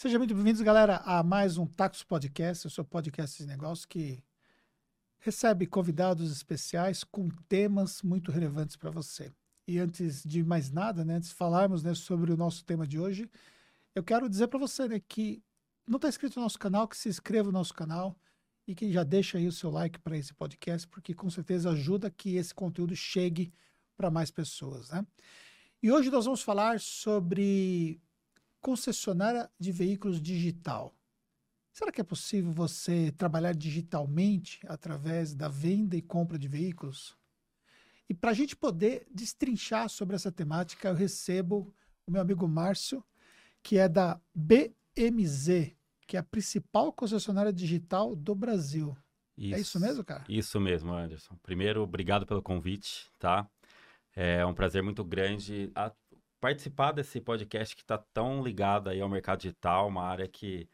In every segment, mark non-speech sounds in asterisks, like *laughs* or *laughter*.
Sejam muito bem-vindos, galera, a mais um Taxo Podcast, o seu podcast de negócio que recebe convidados especiais com temas muito relevantes para você. E antes de mais nada, né, antes de falarmos né, sobre o nosso tema de hoje, eu quero dizer para você né, que não está inscrito no nosso canal, que se inscreva no nosso canal e que já deixa aí o seu like para esse podcast, porque com certeza ajuda que esse conteúdo chegue para mais pessoas. Né? E hoje nós vamos falar sobre concessionária de veículos digital. Será que é possível você trabalhar digitalmente através da venda e compra de veículos? E para a gente poder destrinchar sobre essa temática, eu recebo o meu amigo Márcio, que é da BMZ, que é a principal concessionária digital do Brasil. Isso, é isso mesmo, cara? Isso mesmo, Anderson. Primeiro, obrigado pelo convite, tá? É um prazer muito grande participar desse podcast que está tão ligado aí ao mercado digital, uma área que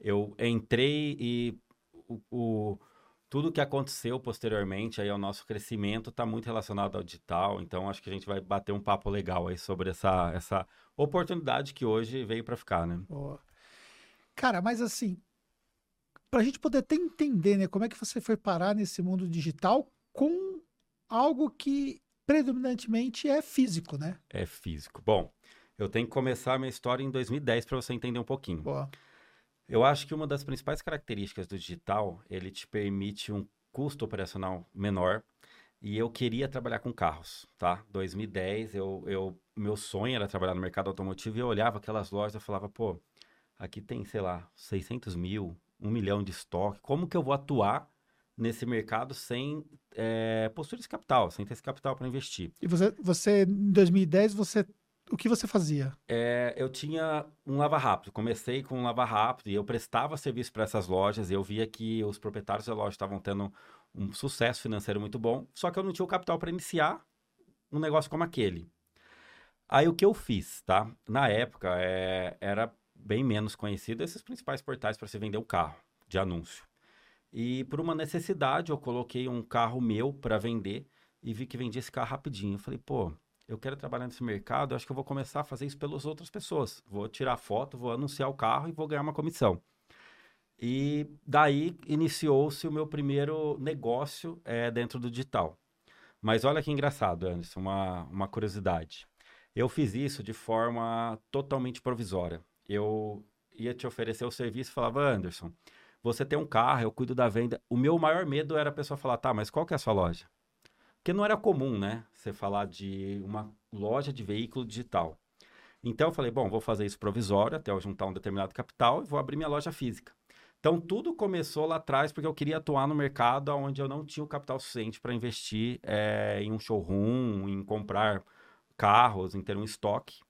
eu entrei e o, o tudo que aconteceu posteriormente aí ao nosso crescimento está muito relacionado ao digital, então acho que a gente vai bater um papo legal aí sobre essa, essa oportunidade que hoje veio para ficar, né? Boa. Cara, mas assim, para a gente poder até entender, né, como é que você foi parar nesse mundo digital com algo que predominantemente é físico, né? É físico. Bom, eu tenho que começar a minha história em 2010 para você entender um pouquinho. Boa. Eu acho que uma das principais características do digital, ele te permite um custo operacional menor. E eu queria trabalhar com carros, tá? 2010, eu, eu, meu sonho era trabalhar no mercado automotivo e eu olhava aquelas lojas e falava, pô, aqui tem, sei lá, 600 mil, um milhão de estoque. Como que eu vou atuar nesse mercado sem é, postura de capital, sem ter esse capital para investir. E você, você, em 2010, você, o que você fazia? É, eu tinha um lava rápido. Comecei com um lava rápido e eu prestava serviço para essas lojas. E eu via que os proprietários da loja estavam tendo um sucesso financeiro muito bom, só que eu não tinha o capital para iniciar um negócio como aquele. Aí o que eu fiz, tá? Na época é, era bem menos conhecido esses principais portais para se vender um carro de anúncio. E por uma necessidade, eu coloquei um carro meu para vender e vi que vendia esse carro rapidinho. Eu falei, pô, eu quero trabalhar nesse mercado, acho que eu vou começar a fazer isso pelas outras pessoas. Vou tirar foto, vou anunciar o carro e vou ganhar uma comissão. E daí iniciou-se o meu primeiro negócio é, dentro do digital. Mas olha que engraçado, Anderson, uma, uma curiosidade. Eu fiz isso de forma totalmente provisória. Eu ia te oferecer o serviço e falava, Anderson, você tem um carro, eu cuido da venda. O meu maior medo era a pessoa falar, tá, mas qual que é a sua loja? Porque não era comum, né? Você falar de uma loja de veículo digital. Então eu falei, bom, vou fazer isso provisório até eu juntar um determinado capital e vou abrir minha loja física. Então tudo começou lá atrás porque eu queria atuar no mercado onde eu não tinha o capital suficiente para investir é, em um showroom, em comprar carros, em ter um estoque.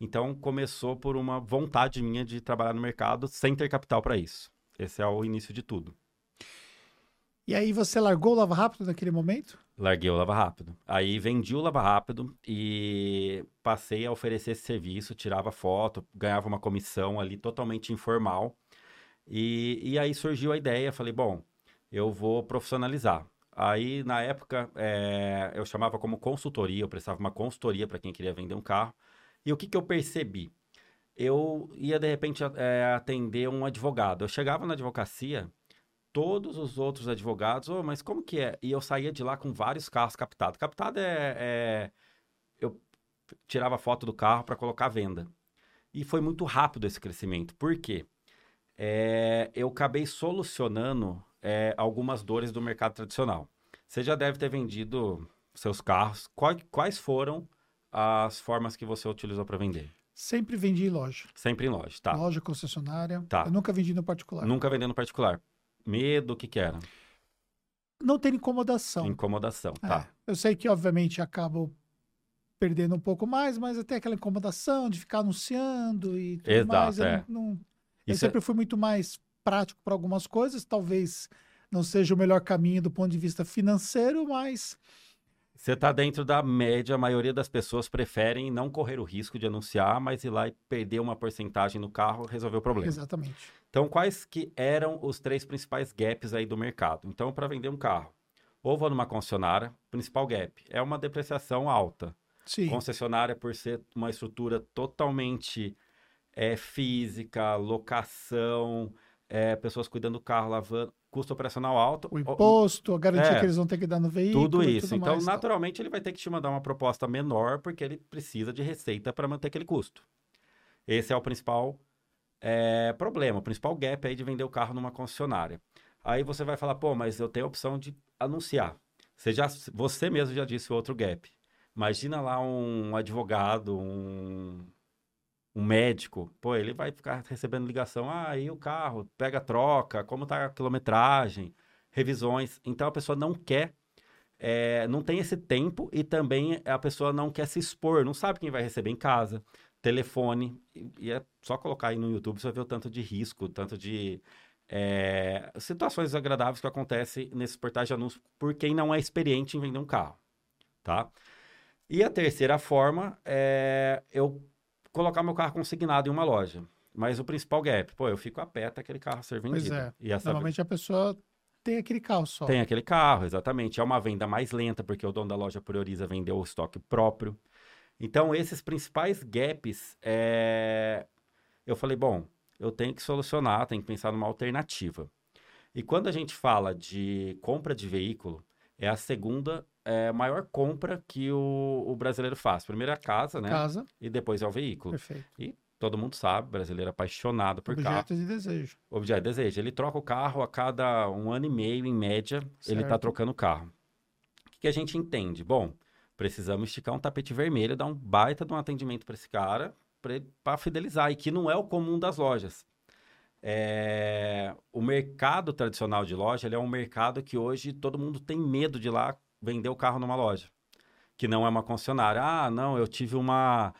Então começou por uma vontade minha de trabalhar no mercado sem ter capital para isso. Esse é o início de tudo. E aí você largou o Lava Rápido naquele momento? Larguei o Lava Rápido. Aí vendi o Lava Rápido e passei a oferecer esse serviço, tirava foto, ganhava uma comissão ali totalmente informal. E, e aí surgiu a ideia, falei, bom, eu vou profissionalizar. Aí, na época, é, eu chamava como consultoria, eu prestava uma consultoria para quem queria vender um carro. E o que, que eu percebi? Eu ia de repente é, atender um advogado. Eu chegava na advocacia, todos os outros advogados, oh, mas como que é? E eu saía de lá com vários carros captados. Captado é, é eu tirava foto do carro para colocar à venda. E foi muito rápido esse crescimento. Por quê? É, eu acabei solucionando é, algumas dores do mercado tradicional. Você já deve ter vendido seus carros. Quais, quais foram as formas que você utilizou para vender? Sempre vendi em loja. Sempre em loja, tá. Loja, concessionária. Tá. Eu nunca vendi no particular. Nunca vendi no particular. Medo, o que que era? Não ter incomodação. Incomodação, é. tá. Eu sei que, obviamente, acabo perdendo um pouco mais, mas até aquela incomodação de ficar anunciando e tudo Exato, mais. Eu, é. não, eu sempre é... fui muito mais prático para algumas coisas. Talvez não seja o melhor caminho do ponto de vista financeiro, mas você está dentro da média, a maioria das pessoas preferem não correr o risco de anunciar, mas ir lá e perder uma porcentagem no carro resolver o problema. Exatamente. Então, quais que eram os três principais gaps aí do mercado? Então, para vender um carro, ou vou numa concessionária, principal gap é uma depreciação alta. Sim. Concessionária, por ser uma estrutura totalmente é física, locação, é, pessoas cuidando do carro, lavando, custo operacional alto. O imposto, a garantia é, que eles vão ter que dar no veículo. Tudo isso. Tudo então, mais, tá. naturalmente, ele vai ter que te mandar uma proposta menor, porque ele precisa de receita para manter aquele custo. Esse é o principal é, problema, o principal gap aí de vender o carro numa concessionária. Aí você vai falar, pô, mas eu tenho a opção de anunciar. Você, já, você mesmo já disse o outro gap. Imagina lá um advogado, um, um médico, pô, ele vai ficar recebendo ligação, ah, aí o carro, pega troca, como tá a quilometragem, revisões. Então a pessoa não quer, é, não tem esse tempo e também a pessoa não quer se expor, não sabe quem vai receber em casa, telefone, e, e é só colocar aí no YouTube, você vai ver o tanto de risco, tanto de é, situações desagradáveis que acontecem nesses portais de anúncios por quem não é experiente em vender um carro, tá? E a terceira forma é eu colocar meu carro consignado em uma loja. Mas o principal gap, pô, eu fico a pé até aquele carro ser vendido. Pois é. E essa... Normalmente a pessoa tem aquele carro só. Tem aquele carro, exatamente. É uma venda mais lenta, porque o dono da loja prioriza vender o estoque próprio. Então, esses principais gaps, é... eu falei, bom, eu tenho que solucionar, tenho que pensar numa alternativa. E quando a gente fala de compra de veículo, é a segunda é, maior compra que o, o, brasileiro faz. Primeiro é a casa, né? Casa. E depois é o veículo. Perfeito. E todo mundo sabe, brasileiro é apaixonado por Objeto carro. Objeto de desejo. Objeto de desejo. Ele troca o carro a cada um ano e meio, em média, certo. ele está trocando o carro. O que, que a gente entende? Bom, precisamos esticar um tapete vermelho, dar um baita de um atendimento para esse cara, para fidelizar, e que não é o comum das lojas. É... O mercado tradicional de loja ele é um mercado que hoje todo mundo tem medo de ir lá vender o carro numa loja, que não é uma concessionária. Ah, não, eu tive uma.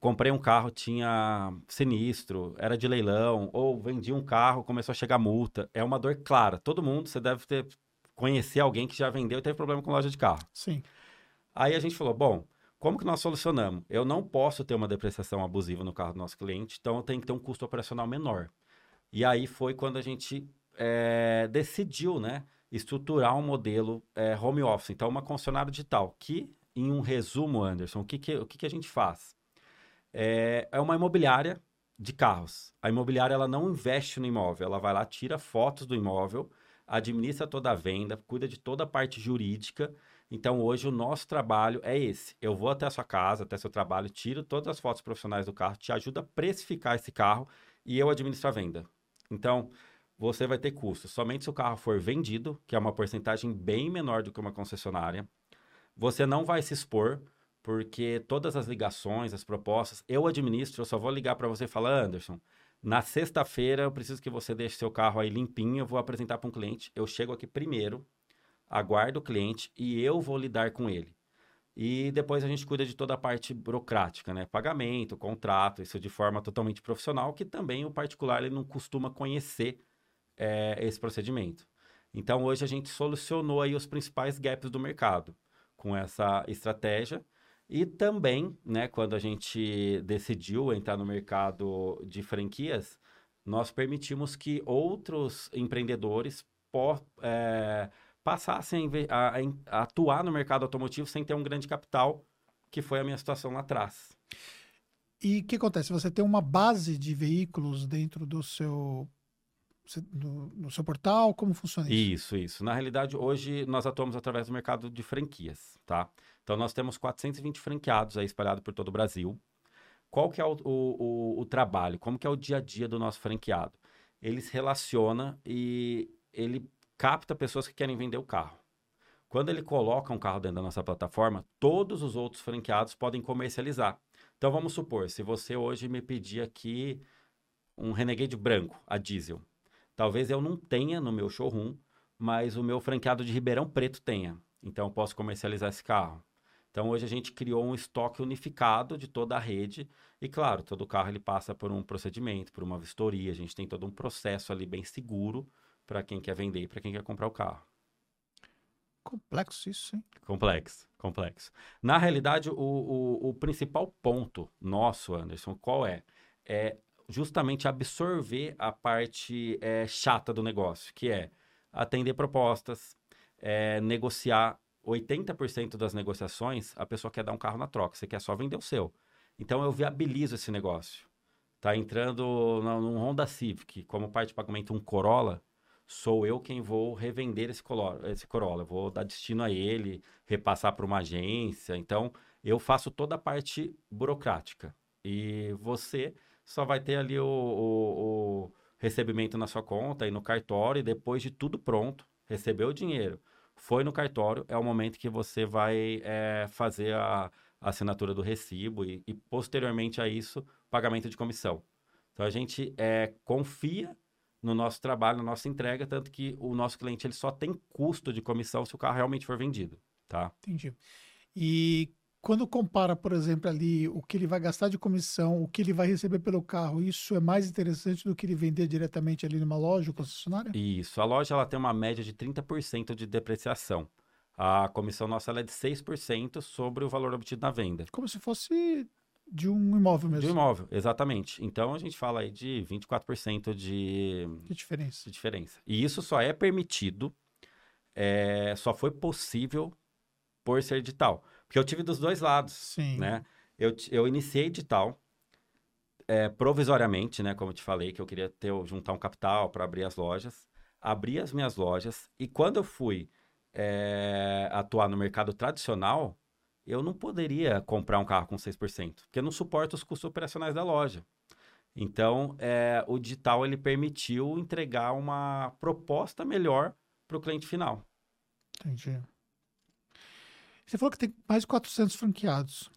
Comprei um carro, tinha sinistro, era de leilão, ou vendi um carro, começou a chegar multa. É uma dor clara. Todo mundo, você deve ter conhecer alguém que já vendeu e teve problema com loja de carro. Sim. Aí a gente falou, bom, como que nós solucionamos? Eu não posso ter uma depreciação abusiva no carro do nosso cliente, então eu tenho que ter um custo operacional menor. E aí foi quando a gente é, decidiu, né, estruturar um modelo é, home office. Então, uma concessionária digital, que, em um resumo, Anderson, o que, que, o que, que a gente faz? É, é uma imobiliária de carros. A imobiliária ela não investe no imóvel, ela vai lá, tira fotos do imóvel, administra toda a venda, cuida de toda a parte jurídica então, hoje, o nosso trabalho é esse. Eu vou até a sua casa, até seu trabalho, tiro todas as fotos profissionais do carro, te ajuda a precificar esse carro e eu administro a venda. Então, você vai ter custos. Somente se o carro for vendido, que é uma porcentagem bem menor do que uma concessionária. Você não vai se expor, porque todas as ligações, as propostas, eu administro, eu só vou ligar para você e falar, Anderson, na sexta-feira eu preciso que você deixe seu carro aí limpinho, eu vou apresentar para um cliente. Eu chego aqui primeiro, aguardo o cliente e eu vou lidar com ele. E depois a gente cuida de toda a parte burocrática, né? Pagamento, contrato, isso de forma totalmente profissional, que também o particular ele não costuma conhecer é, esse procedimento. Então hoje a gente solucionou aí os principais gaps do mercado com essa estratégia. E também, né, quando a gente decidiu entrar no mercado de franquias, nós permitimos que outros empreendedores por, é, passassem a, a, a, atuar no mercado automotivo sem ter um grande capital, que foi a minha situação lá atrás. E o que acontece? Você tem uma base de veículos dentro do seu no, no, seu portal? Como funciona isso? Isso, isso. Na realidade, hoje nós atuamos através do mercado de franquias, tá? Então, nós temos 420 franqueados aí espalhados por todo o Brasil. Qual que é o, o, o, o trabalho? Como que é o dia a dia do nosso franqueado? Ele se relaciona e ele capta pessoas que querem vender o carro. Quando ele coloca um carro dentro da nossa plataforma, todos os outros franqueados podem comercializar. Então vamos supor, se você hoje me pedir aqui um Renegade branco, a diesel, talvez eu não tenha no meu showroom, mas o meu franqueado de Ribeirão Preto tenha. Então eu posso comercializar esse carro. Então hoje a gente criou um estoque unificado de toda a rede e claro, todo carro ele passa por um procedimento, por uma vistoria, a gente tem todo um processo ali bem seguro para quem quer vender e para quem quer comprar o carro. Complexo isso, hein? Complexo, complexo. Na realidade, o, o, o principal ponto nosso, Anderson, qual é? É justamente absorver a parte é, chata do negócio, que é atender propostas, é, negociar. 80% das negociações, a pessoa quer dar um carro na troca, você quer só vender o seu. Então, eu viabilizo esse negócio. está entrando no, num Honda Civic como parte de pagamento um Corolla, sou eu quem vou revender esse Corolla, esse Corolla. Vou dar destino a ele, repassar para uma agência. Então, eu faço toda a parte burocrática. E você só vai ter ali o, o, o recebimento na sua conta e no cartório, e depois de tudo pronto, recebeu o dinheiro, foi no cartório, é o momento que você vai é, fazer a, a, assinatura do recibo e, e, posteriormente a isso, pagamento de comissão. Então a gente é, confia no nosso trabalho, na nossa entrega, tanto que o nosso cliente ele só tem custo de comissão se o carro realmente for vendido, tá? Entendi. E quando compara, por exemplo, ali o que ele vai gastar de comissão, o que ele vai receber pelo carro, isso é mais interessante do que ele vender diretamente ali numa loja ou concessionária? Isso. A loja ela tem uma média de 30% de depreciação. A comissão nossa é de 6% sobre o valor obtido na venda. Como se fosse de um imóvel mesmo. De um imóvel, exatamente. Então a gente fala aí de 24% de... de diferença. De diferença. E isso só é permitido, é... só foi possível por ser edital. Porque eu tive dos dois lados, Sim. né? Eu, eu iniciei edital é, provisoriamente, né? Como eu te falei, que eu queria ter, juntar um capital para abrir as lojas. Abri as minhas lojas e quando eu fui é, atuar no mercado tradicional, eu não poderia comprar um carro com 6%, porque eu não suporto os custos operacionais da loja. Então, é, o digital ele permitiu entregar uma proposta melhor para o cliente final. Entendi. Você falou que tem mais de 400 franqueados.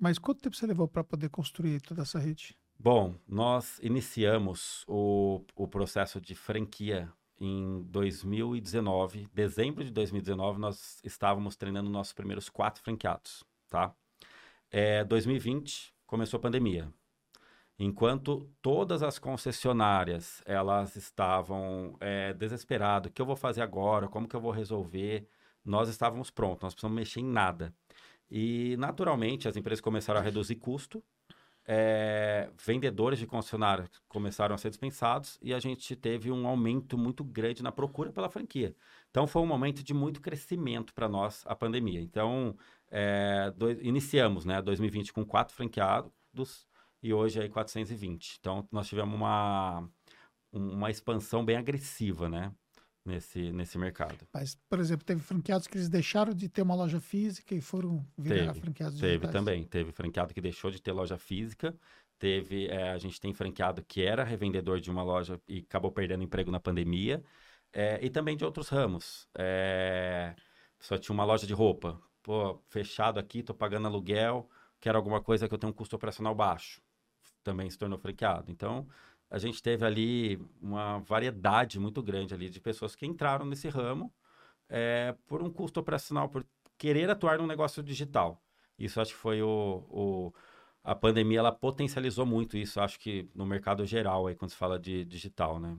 Mas quanto tempo você levou para poder construir toda essa rede? Bom, nós iniciamos o, o processo de franquia em 2019. Dezembro de 2019, nós estávamos treinando nossos primeiros quatro franqueados, tá? É, 2020, começou a pandemia. Enquanto todas as concessionárias, elas estavam é, desesperadas. O que eu vou fazer agora? Como que eu vou resolver? Nós estávamos prontos, nós precisamos mexer em nada. E, naturalmente, as empresas começaram a reduzir custo, é, vendedores de concessionários começaram a ser dispensados e a gente teve um aumento muito grande na procura pela franquia. Então, foi um momento de muito crescimento para nós, a pandemia. Então, é, do, iniciamos né, 2020 com quatro franqueados e hoje aí 420. Então, nós tivemos uma, uma expansão bem agressiva, né? Nesse, nesse mercado. Mas, por exemplo, teve franqueados que eles deixaram de ter uma loja física e foram virar teve, franqueados Teve digitais. também. Teve franqueado que deixou de ter loja física. Teve, é, a gente tem franqueado que era revendedor de uma loja e acabou perdendo emprego na pandemia. É, e também de outros ramos. É, só tinha uma loja de roupa. Pô, fechado aqui, tô pagando aluguel, quero alguma coisa que eu tenho um custo operacional baixo. Também se tornou franqueado. Então, a gente teve ali uma variedade muito grande ali de pessoas que entraram nesse ramo é, por um custo operacional, por querer atuar num negócio digital. Isso acho que foi o, o a pandemia ela potencializou muito isso, acho que no mercado geral aí quando se fala de digital, né?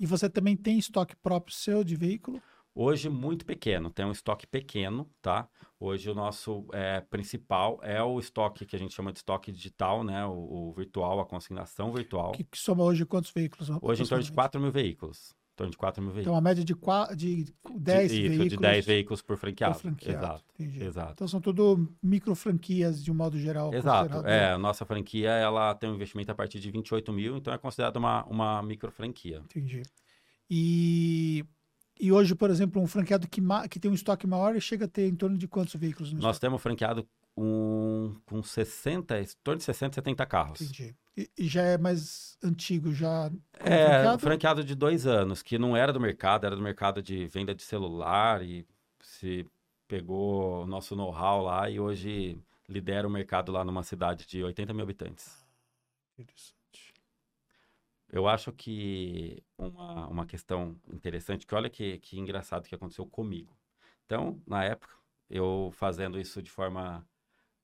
E você também tem estoque próprio seu de veículo? Hoje, muito pequeno, tem um estoque pequeno, tá? Hoje, o nosso é, principal é o estoque que a gente chama de estoque digital, né? O, o virtual, a consignação virtual. Que, que, soma hoje quantos veículos? Hoje, em torno de 4 mil veículos. Em torno de 4 mil veículos. Então, a média de, 4, de 10 de, veículos. de 10 veículos por franqueado. Por franqueado. Exato, exato. Então, são tudo micro franquias, de um modo geral. Exato. É, a nossa franquia, ela tem um investimento a partir de 28 mil, então é considerada uma, uma micro franquia. Entendi. E e hoje, por exemplo, um franqueado que, que tem um estoque maior chega a ter em torno de quantos veículos? Nós estoque? temos franqueado um, com 60, em torno de 60, 70 carros. Entendi. E, e já é mais antigo, já É, franqueado? franqueado de dois anos, que não era do mercado, era do mercado de venda de celular e se pegou o nosso know-how lá e hoje lidera o mercado lá numa cidade de 80 mil habitantes. Interessante. Eu acho que uma, uma questão interessante, que olha que, que engraçado que aconteceu comigo. Então, na época, eu fazendo isso de forma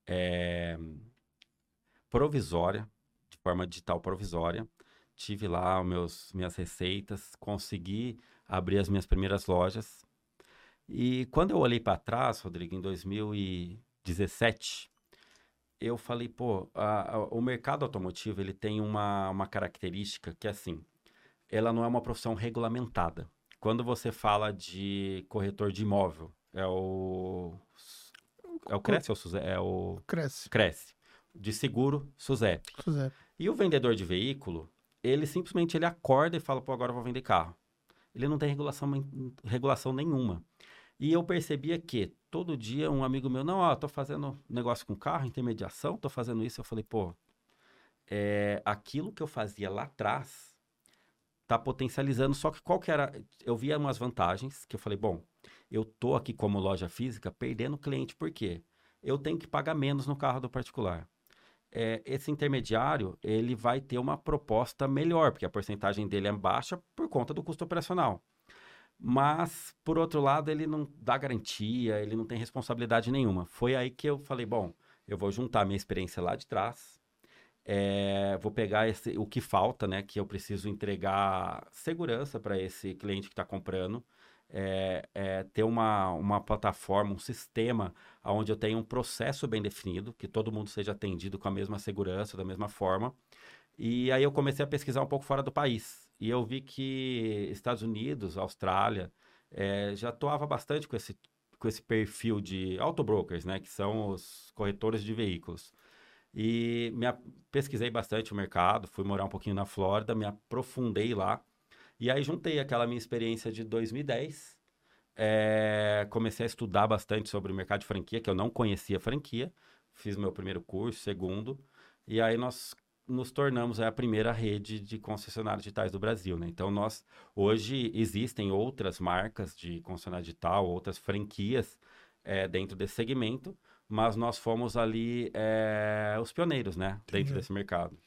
é, provisória, de forma digital provisória, tive lá meus, minhas receitas, consegui abrir as minhas primeiras lojas. E quando eu olhei para trás, Rodrigo, em 2017, eu falei, pô, a, a, o mercado automotivo ele tem uma, uma característica que, assim, ela não é uma profissão regulamentada. Quando você fala de corretor de imóvel, é o... É o Cresce ou Suzep? É o... Cresce. Cresce. De seguro, Suzep. Suzep. E o vendedor de veículo, ele simplesmente ele acorda e fala, pô, agora eu vou vender carro. Ele não tem regulação, regulação nenhuma. E eu percebia que todo dia um amigo meu, não, ó, tô fazendo negócio com carro, intermediação, tô fazendo isso. Eu falei, pô, é, aquilo que eu fazia lá atrás tá potencializando, só que qual que era? Eu via umas vantagens que eu falei, bom, eu tô aqui como loja física perdendo cliente, por quê? Eu tenho que pagar menos no carro do particular. É, esse intermediário, ele vai ter uma proposta melhor, porque a porcentagem dele é baixa por conta do custo operacional. Mas, por outro lado, ele não dá garantia, ele não tem responsabilidade nenhuma. Foi aí que eu falei, bom, eu vou juntar minha experiência lá de trás, é, vou pegar esse, o que falta, né? Que eu preciso entregar segurança para esse cliente que está comprando. É, é, ter uma, uma plataforma, um sistema onde eu tenha um processo bem definido, que todo mundo seja atendido com a mesma segurança, da mesma forma. E aí eu comecei a pesquisar um pouco fora do país. E eu vi que Estados Unidos, Austrália, é, já atuava bastante com esse, com esse perfil de autobrokers, né? Que são os corretores de veículos. E me pesquisei bastante o mercado, fui morar um pouquinho na Flórida, me aprofundei lá. E aí juntei aquela minha experiência de 2010. É, eh, comecei a estudar bastante sobre o mercado de franquia, que eu não conhecia franquia. Fiz meu primeiro curso, segundo. E aí nós nos tornamos a primeira rede de concessionários digitais do Brasil, né? Então nós hoje existem outras marcas de concessionário digital, outras franquias é, dentro desse segmento, mas nós fomos ali é, os pioneiros, né, Entendi. dentro desse mercado.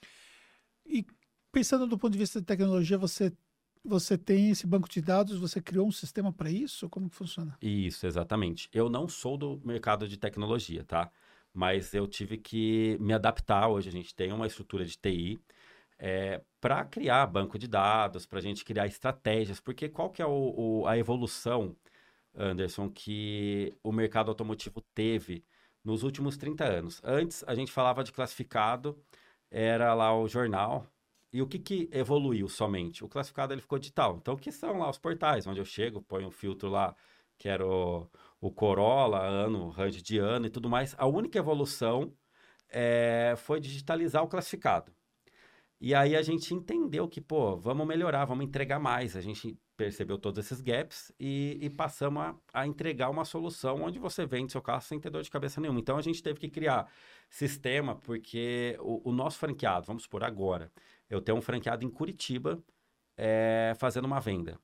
E pensando do ponto de vista de tecnologia, você você tem esse banco de dados, você criou um sistema para isso? Como que funciona? Isso, exatamente. Eu não sou do mercado de tecnologia, tá? Mas eu tive que me adaptar. Hoje a gente tem uma estrutura de TI é, para criar banco de dados, para a gente criar estratégias, porque qual que é o, o, a evolução, Anderson, que o mercado automotivo teve nos últimos 30 anos. Antes, a gente falava de classificado, era lá o jornal. E o que, que evoluiu somente? O classificado ele ficou digital. Então, o que são lá os portais? Onde eu chego, ponho um filtro lá, que era o, Corolla, ano, range de ano e tudo mais. A única evolução é, foi digitalizar o classificado. E aí a gente entendeu que, pô, vamos melhorar, vamos entregar mais. A gente percebeu todos esses gaps e, e passamos a, a, entregar uma solução onde você vende seu carro sem ter dor de cabeça nenhuma. Então a gente teve que criar sistema, porque o, o nosso franqueado, vamos por agora, eu tenho um franqueado em Curitiba é, fazendo uma venda.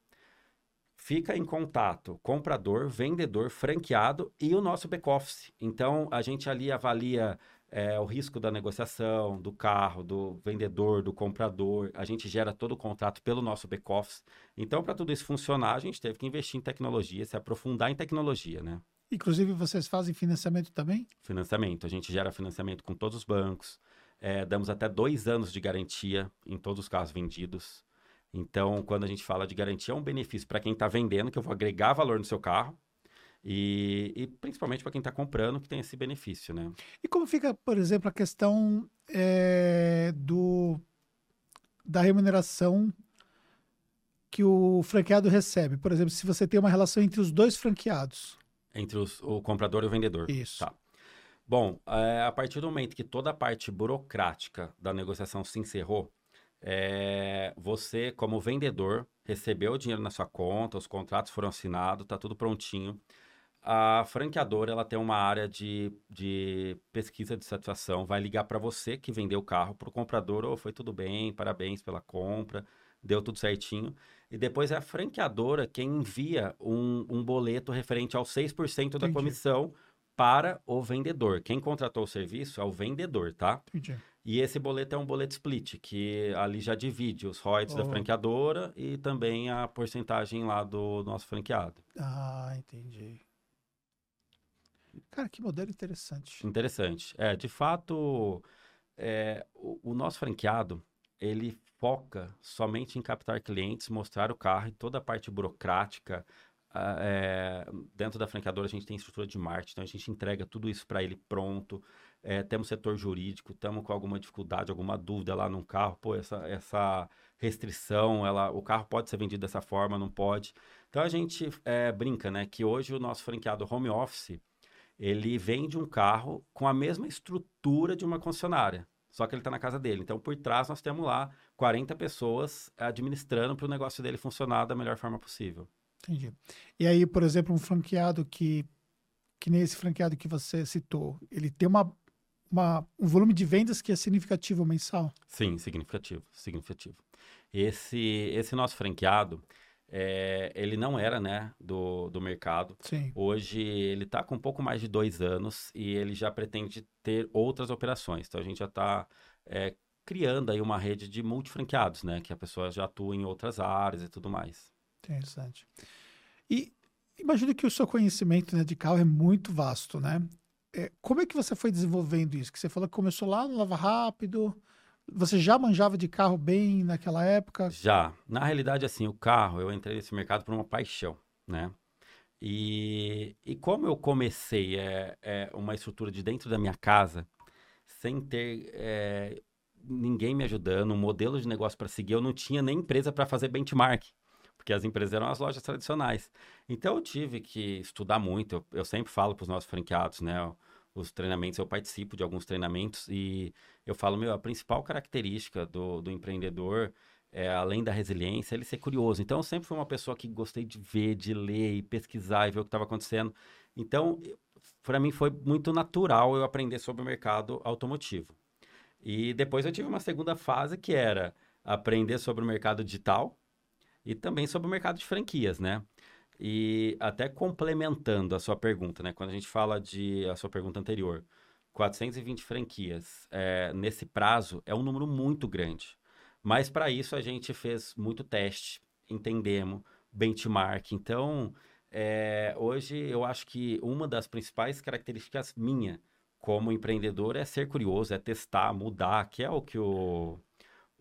Fica em contato comprador, vendedor, franqueado e o nosso back-office. Então a gente ali avalia é, o risco da negociação, do carro, do vendedor, do comprador. A gente gera todo o contrato pelo nosso back-office. Então, para tudo isso funcionar, a gente teve que investir em tecnologia, se aprofundar em tecnologia, né? Inclusive, vocês fazem financiamento também? Financiamento. A gente gera financiamento com todos os bancos. É, damos até dois anos de garantia em todos os carros vendidos. Então, quando a gente fala de garantia, é um benefício para quem está vendendo, que eu vou agregar valor no seu carro. E, e principalmente para quem está comprando, que tem esse benefício, né? E como fica, por exemplo, a questão é, do, da remuneração que o franqueado recebe? Por exemplo, se você tem uma relação entre os dois franqueados. Entre os, o comprador e o vendedor. Isso. Tá. Bom, é, a partir do momento que toda a parte burocrática da negociação se encerrou, é, você, como vendedor, recebeu o dinheiro na sua conta, os contratos foram assinados, está tudo prontinho a franqueadora ela tem uma área de, de pesquisa de satisfação, vai ligar para você que vendeu o carro, para o comprador, oh, foi tudo bem, parabéns pela compra, deu tudo certinho. E depois é a franqueadora quem envia um, um boleto referente ao 6% da Entendi. comissão para o vendedor. Quem contratou o serviço é o vendedor, tá? Entendi. E esse boleto é um boleto split, que ali já divide os royalties oh. da franqueadora e também a porcentagem lá do nosso franqueado. Ah, entendi. Cara, que modelo interessante. Interessante. É, de fato, é, o, o, nosso franqueado, ele foca somente em captar clientes, mostrar o carro e toda a parte burocrática. É, dentro da franqueadora, a gente tem estrutura de marketing, então a gente entrega tudo isso para ele pronto. É, temos setor jurídico, estamos com alguma dificuldade, alguma dúvida lá no carro, pô, essa, essa restrição, ela, o carro pode ser vendido dessa forma, não pode. Então a gente é, brinca, né, que hoje o nosso franqueado home office, ele vende um carro com a mesma estrutura de uma concessionária. só que ele está na casa dele. Então, por trás, nós temos lá 40 pessoas administrando para o negócio dele funcionar da melhor forma possível. Entendi. E aí, por exemplo, um franqueado que, que nem esse franqueado que você citou, ele tem uma, uma, um volume de vendas que é significativo mensal? Sim, significativo, significativo. Esse, esse nosso franqueado, é, ele não era, né, do, do mercado. Sim. Hoje ele está com um pouco mais de dois anos e ele já pretende ter outras operações. Então a gente já está é, criando aí uma rede de multifranqueados, né, que a pessoa já atua em outras áreas e tudo mais. Interessante. E imagino que o seu conhecimento né, de carro é muito vasto, né? É, como é que você foi desenvolvendo isso? Que você falou que começou lá no Lava Rápido, você já manjava de carro bem naquela época? Já. Na realidade, assim, o carro, eu entrei nesse mercado por uma paixão, né? E, e como eu comecei é, é uma estrutura de dentro da minha casa, sem ter é, ninguém me ajudando, um modelo de negócio para seguir, eu não tinha nem empresa para fazer benchmark, porque as empresas eram as lojas tradicionais. Então eu tive que estudar muito. Eu, eu sempre falo para os nossos franqueados, né? Os treinamentos, eu participo de alguns treinamentos e eu falo, meu, a principal característica do, do empreendedor, é, além da resiliência, é ele ser curioso. Então, eu sempre fui uma pessoa que gostei de ver, de ler e pesquisar e ver o que estava acontecendo. Então, para mim foi muito natural eu aprender sobre o mercado automotivo. E depois eu tive uma segunda fase que era aprender sobre o mercado digital e também sobre o mercado de franquias, né? E até complementando a sua pergunta, né? Quando a gente fala de a sua pergunta anterior, 420 franquias é, nesse prazo é um número muito grande. Mas para isso a gente fez muito teste, entendemos, benchmark. Então, é, hoje eu acho que uma das principais características minha como empreendedor é ser curioso, é testar, mudar, que é o que o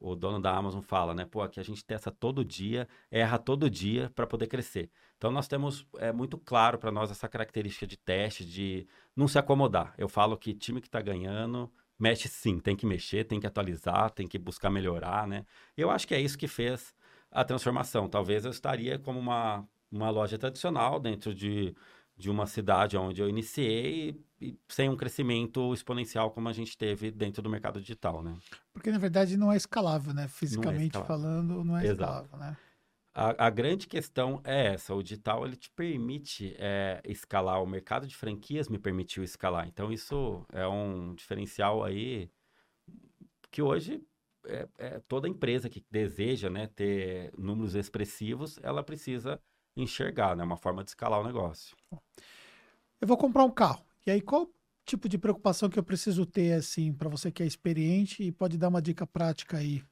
o dono da Amazon fala, né? Pô, aqui a gente testa todo dia, erra todo dia para poder crescer. Então nós temos é muito claro para nós essa característica de teste, de não se acomodar. Eu falo que time que está ganhando mexe sim, tem que mexer, tem que atualizar, tem que buscar melhorar, né? Eu acho que é isso que fez a transformação. Talvez eu estaria como uma, uma loja tradicional dentro de de uma cidade onde eu iniciei e sem um crescimento exponencial como a gente teve dentro do mercado digital, né? Porque na verdade não é escalável, né? Fisicamente é falando, não é Exato. escalável, né? A, a, grande questão é essa: o digital ele te permite é, escalar, o mercado de franquias me permitiu escalar. Então, isso é um diferencial aí que hoje é, é toda empresa que deseja né, ter números expressivos, ela precisa enxergar, né? Uma forma de escalar o negócio. Eu vou comprar um carro. E aí, qual tipo de preocupação que eu preciso ter, assim, para você que é experiente e pode dar uma dica prática aí?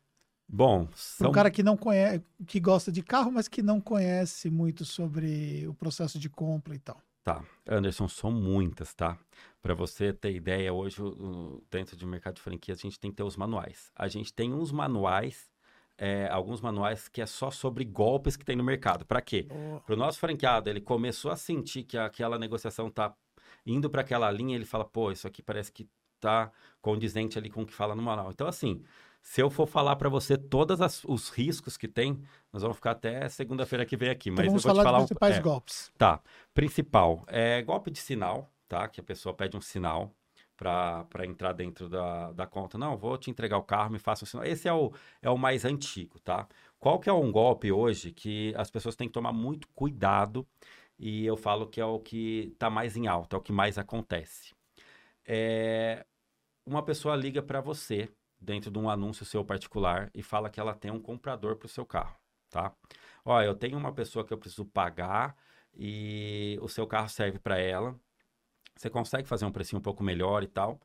Bom, são... um cara que não conhece, que gosta de carro, mas que não conhece muito sobre o processo de compra e tal. Tá, Anderson, são muitas, tá? Para você ter ideia, hoje dentro do mercado de franquias a gente tem que ter os manuais. A gente tem uns manuais é, alguns manuais que é só sobre golpes que tem no mercado. Para quê? Oh. Para o nosso franqueado, ele começou a sentir que aquela negociação tá indo para aquela linha, ele fala, pô, isso aqui parece que tá condizente ali com o que fala no manual. Então, assim, se eu for falar para você todos os riscos que tem, nós vamos ficar até segunda-feira que vem aqui. Então, mas vamos eu vou falar te falar dos principais é, golpes. Tá. Principal é golpe de sinal, tá? Que a pessoa pede um sinal para entrar dentro da, da conta. Não, vou te entregar o carro, me faça um sinal. Esse é o, é o mais antigo, tá? Qual que é um golpe hoje que as pessoas têm que tomar muito cuidado e eu falo que é o que está mais em alta, é o que mais acontece. É, uma pessoa liga para você dentro de um anúncio seu particular e fala que ela tem um comprador para o seu carro, tá? Ó, eu tenho uma pessoa que eu preciso pagar e o seu carro serve para ela você consegue fazer um precinho um pouco melhor e tal.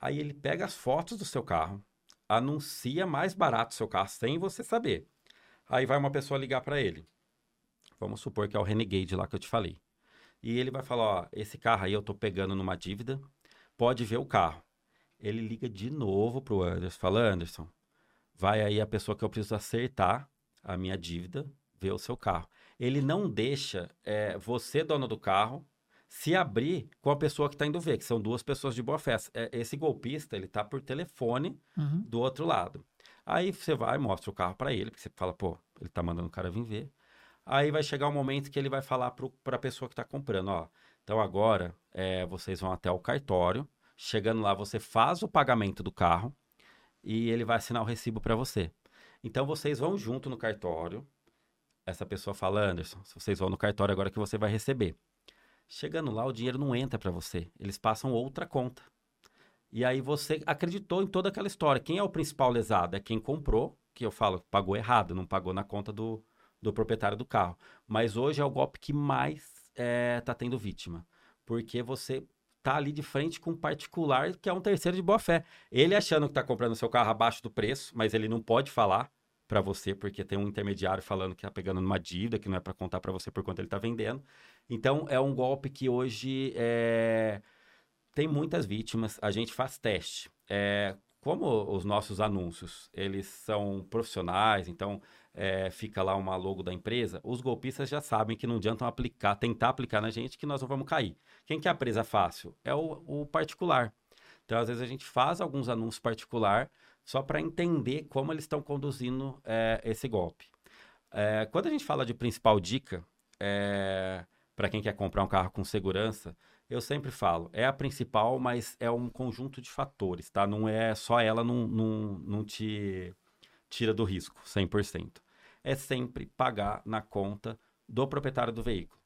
Aí ele pega as fotos do seu carro, anuncia mais barato o seu carro sem você saber. Aí vai uma pessoa ligar para ele. Vamos supor que é o Renegade lá que eu te falei. E ele vai falar, ó, esse carro aí eu tô pegando numa dívida, pode ver o carro. Ele liga de novo pro Anderson, fala, Anderson, vai aí a pessoa que eu preciso acertar a minha dívida, ver o seu carro. Ele não deixa é, você, dono do carro, se abrir com a pessoa que está indo ver, que são duas pessoas de boa fé. É, esse golpista, ele tá por telefone uhum. do outro lado. Aí você vai, mostra o carro para ele, porque você fala, pô, ele tá mandando o cara vir ver. Aí vai chegar o um momento que ele vai falar para a pessoa que está comprando, ó, então agora é, vocês vão até o cartório, chegando lá você faz o pagamento do carro e ele vai assinar o recibo para você. Então vocês vão junto no cartório. Essa pessoa fala, Anderson, vocês vão no cartório agora que você vai receber. Chegando lá, o dinheiro não entra para você. Eles passam outra conta. E aí você acreditou em toda aquela história. Quem é o principal lesado? É quem comprou, que eu falo, pagou errado, não pagou na conta do, do proprietário do carro. Mas hoje é o golpe que mais está é, tendo vítima. Porque você tá ali de frente com um particular que é um terceiro de boa fé. Ele achando que está comprando seu carro abaixo do preço, mas ele não pode falar para você porque tem um intermediário falando que está pegando numa dívida que não é para contar para você por quanto ele está vendendo. Então é um golpe que hoje é... tem muitas vítimas. A gente faz teste. É... Como os nossos anúncios, eles são profissionais, então é, fica lá uma logo da empresa, os golpistas já sabem que não adiantam aplicar, tentar aplicar na gente que nós não vamos cair. Quem que é a presa fácil? É o, o particular. Então, às vezes, a gente faz alguns anúncios particular só para entender como eles estão conduzindo é, esse golpe. É, quando a gente fala de principal dica, é, para quem quer comprar um carro com segurança, eu sempre falo, é a principal, mas é um conjunto de fatores, tá? Não é só ela não, não, não te tira do risco, 100%. É sempre pagar na conta do proprietário do veículo.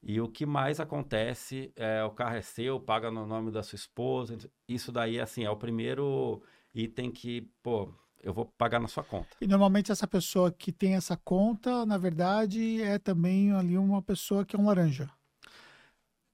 E o que mais acontece é o carro é seu, paga no nome da sua esposa. Isso daí, assim, é o primeiro item que, pô, eu vou pagar na sua conta. E normalmente essa pessoa que tem essa conta, na verdade, é também ali uma pessoa que é um laranja.